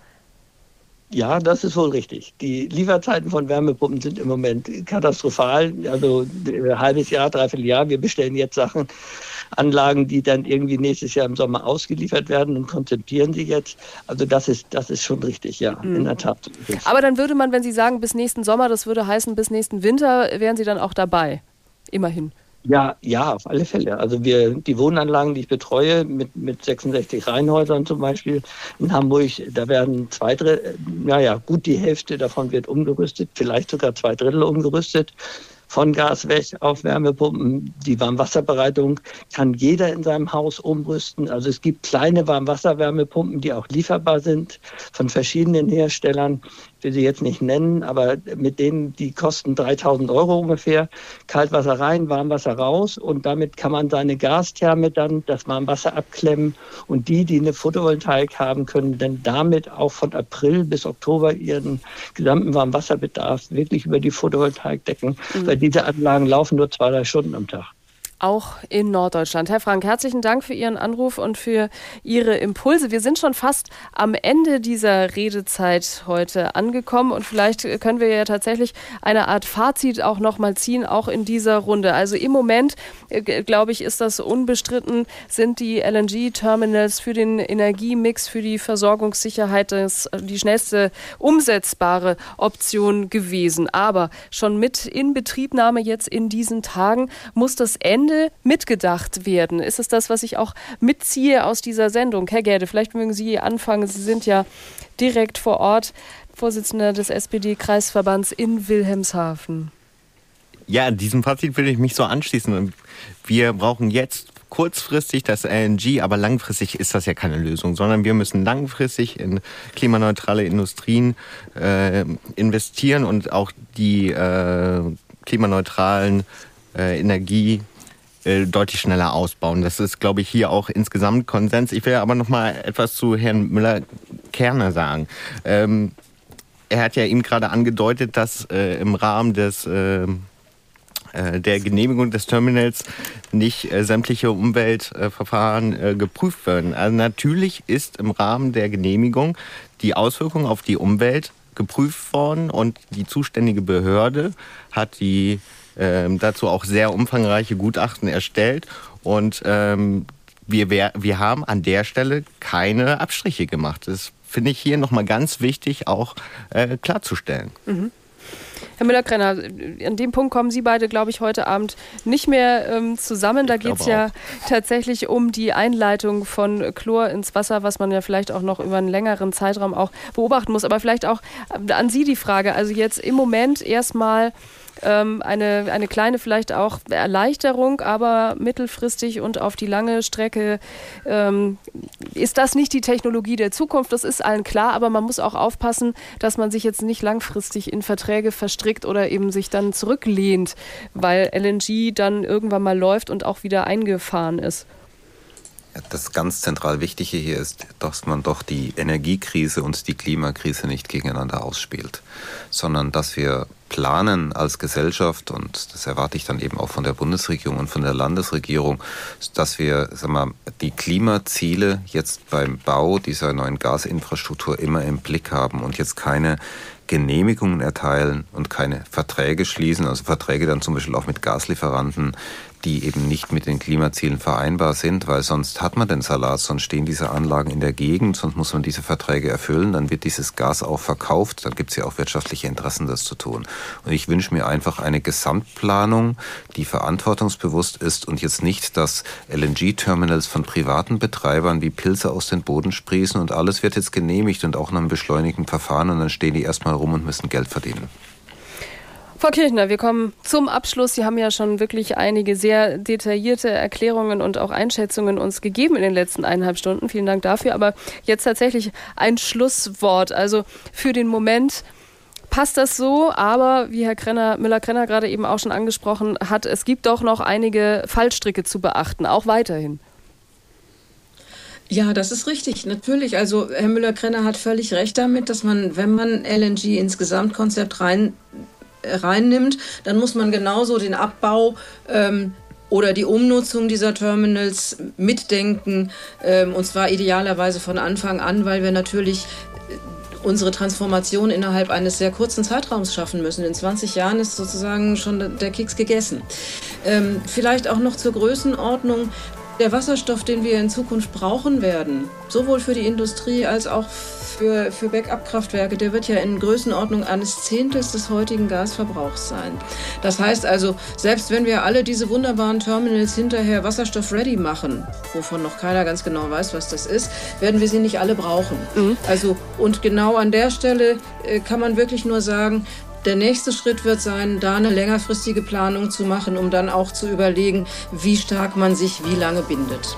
Ja, das ist wohl richtig. Die Lieferzeiten von Wärmepumpen sind im Moment katastrophal. Also ein halbes Jahr, dreiviertel Jahr. Wir bestellen jetzt Sachen, Anlagen, die dann irgendwie nächstes Jahr im Sommer ausgeliefert werden und konzipieren sie jetzt. Also das ist, das ist schon richtig, ja, mhm. in der Tat. Aber dann würde man, wenn Sie sagen, bis nächsten Sommer, das würde heißen, bis nächsten Winter, wären Sie dann auch dabei. Immerhin. Ja, ja, auf alle Fälle. Also wir, die Wohnanlagen, die ich betreue, mit, mit 66 Reihenhäusern zum Beispiel in Hamburg, da werden zwei Drittel, naja, gut die Hälfte davon wird umgerüstet, vielleicht sogar zwei Drittel umgerüstet von Gas weg auf Wärmepumpen. Die Warmwasserbereitung kann jeder in seinem Haus umrüsten. Also es gibt kleine Warmwasserwärmepumpen, die auch lieferbar sind von verschiedenen Herstellern will sie jetzt nicht nennen, aber mit denen, die kosten 3000 Euro ungefähr. Kaltwasser rein, Warmwasser raus und damit kann man seine Gastherme dann, das Warmwasser abklemmen und die, die eine Photovoltaik haben, können dann damit auch von April bis Oktober ihren gesamten Warmwasserbedarf wirklich über die Photovoltaik decken, mhm. weil diese Anlagen laufen nur zwei, drei Stunden am Tag auch in Norddeutschland. Herr Frank, herzlichen Dank für Ihren Anruf und für Ihre Impulse. Wir sind schon fast am Ende dieser Redezeit heute angekommen und vielleicht können wir ja tatsächlich eine Art Fazit auch nochmal ziehen, auch in dieser Runde. Also im Moment, äh, glaube ich, ist das unbestritten, sind die LNG-Terminals für den Energiemix, für die Versorgungssicherheit das, die schnellste umsetzbare Option gewesen. Aber schon mit Inbetriebnahme jetzt in diesen Tagen muss das Ende Ende mitgedacht werden. Ist es das, was ich auch mitziehe aus dieser Sendung? Herr Gerde, vielleicht mögen Sie anfangen. Sie sind ja direkt vor Ort Vorsitzender des SPD-Kreisverbands in Wilhelmshaven. Ja, diesem Fazit würde ich mich so anschließen. Wir brauchen jetzt kurzfristig das LNG, aber langfristig ist das ja keine Lösung, sondern wir müssen langfristig in klimaneutrale Industrien äh, investieren und auch die äh, klimaneutralen äh, Energie äh, deutlich schneller ausbauen. Das ist, glaube ich, hier auch insgesamt Konsens. Ich will aber noch mal etwas zu Herrn Müller-Kerner sagen. Ähm, er hat ja eben gerade angedeutet, dass äh, im Rahmen des äh, äh der Genehmigung des Terminals nicht äh, sämtliche Umweltverfahren äh, geprüft werden. Also natürlich ist im Rahmen der Genehmigung die Auswirkung auf die Umwelt geprüft worden und die zuständige Behörde hat die ähm, dazu auch sehr umfangreiche Gutachten erstellt und ähm, wir, wir haben an der Stelle keine Abstriche gemacht. Das finde ich hier nochmal ganz wichtig auch äh, klarzustellen. Mhm. Herr Müller-Krenner, an dem Punkt kommen Sie beide, glaube ich, heute Abend nicht mehr ähm, zusammen. Da geht es ja tatsächlich um die Einleitung von Chlor ins Wasser, was man ja vielleicht auch noch über einen längeren Zeitraum auch beobachten muss. Aber vielleicht auch an Sie die Frage. Also jetzt im Moment erstmal ähm, eine, eine kleine vielleicht auch Erleichterung, aber mittelfristig und auf die lange Strecke ähm, ist das nicht die Technologie der Zukunft. Das ist allen klar, aber man muss auch aufpassen, dass man sich jetzt nicht langfristig in Verträge verstrickt oder eben sich dann zurücklehnt, weil LNG dann irgendwann mal läuft und auch wieder eingefahren ist. Das ganz zentral Wichtige hier ist, dass man doch die Energiekrise und die Klimakrise nicht gegeneinander ausspielt, sondern dass wir planen als Gesellschaft, und das erwarte ich dann eben auch von der Bundesregierung und von der Landesregierung, dass wir sag mal, die Klimaziele jetzt beim Bau dieser neuen Gasinfrastruktur immer im Blick haben und jetzt keine Genehmigungen erteilen und keine Verträge schließen, also Verträge dann zum Beispiel auch mit Gaslieferanten, die eben nicht mit den Klimazielen vereinbar sind, weil sonst hat man den Salat, sonst stehen diese Anlagen in der Gegend, sonst muss man diese Verträge erfüllen, dann wird dieses Gas auch verkauft, dann gibt es ja auch wirtschaftliche Interessen, das zu tun. Und ich wünsche mir einfach eine Gesamtplanung, die verantwortungsbewusst ist und jetzt nicht, dass LNG-Terminals von privaten Betreibern wie Pilze aus den Boden sprießen und alles wird jetzt genehmigt und auch nach einem beschleunigten Verfahren und dann stehen die erstmal rum und müssen Geld verdienen. Frau Kirchner, wir kommen zum Abschluss. Sie haben ja schon wirklich einige sehr detaillierte Erklärungen und auch Einschätzungen uns gegeben in den letzten eineinhalb Stunden. Vielen Dank dafür. Aber jetzt tatsächlich ein Schlusswort. Also für den Moment passt das so, aber wie Herr Krenner, Müller-Krenner gerade eben auch schon angesprochen hat, es gibt doch noch einige Fallstricke zu beachten, auch weiterhin. Ja, das ist richtig, natürlich. Also Herr Müller-Krenner hat völlig recht damit, dass man, wenn man LNG ins Gesamtkonzept rein reinnimmt, dann muss man genauso den Abbau ähm, oder die Umnutzung dieser Terminals mitdenken, ähm, und zwar idealerweise von Anfang an, weil wir natürlich äh, unsere Transformation innerhalb eines sehr kurzen Zeitraums schaffen müssen. In 20 Jahren ist sozusagen schon der Keks gegessen. Ähm, vielleicht auch noch zur Größenordnung. Der Wasserstoff, den wir in Zukunft brauchen werden, sowohl für die Industrie als auch für, für Backup-Kraftwerke, der wird ja in Größenordnung eines Zehntels des heutigen Gasverbrauchs sein. Das heißt also, selbst wenn wir alle diese wunderbaren Terminals hinterher wasserstoff-ready machen, wovon noch keiner ganz genau weiß, was das ist, werden wir sie nicht alle brauchen. Mhm. Also, und genau an der Stelle äh, kann man wirklich nur sagen, der nächste Schritt wird sein, da eine längerfristige Planung zu machen, um dann auch zu überlegen, wie stark man sich wie lange bindet.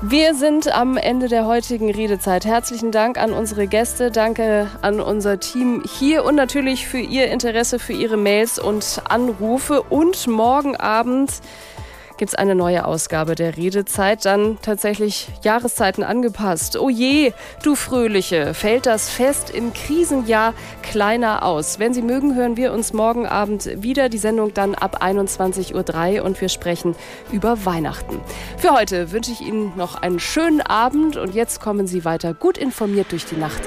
Wir sind am Ende der heutigen Redezeit. Herzlichen Dank an unsere Gäste, danke an unser Team hier und natürlich für Ihr Interesse, für Ihre Mails und Anrufe. Und morgen Abend gibt es eine neue Ausgabe der Redezeit, dann tatsächlich Jahreszeiten angepasst. Oh je, du Fröhliche, fällt das Fest im Krisenjahr kleiner aus. Wenn Sie mögen, hören wir uns morgen Abend wieder. Die Sendung dann ab 21.03 Uhr und wir sprechen über Weihnachten. Für heute wünsche ich Ihnen noch einen schönen Abend und jetzt kommen Sie weiter gut informiert durch die Nacht.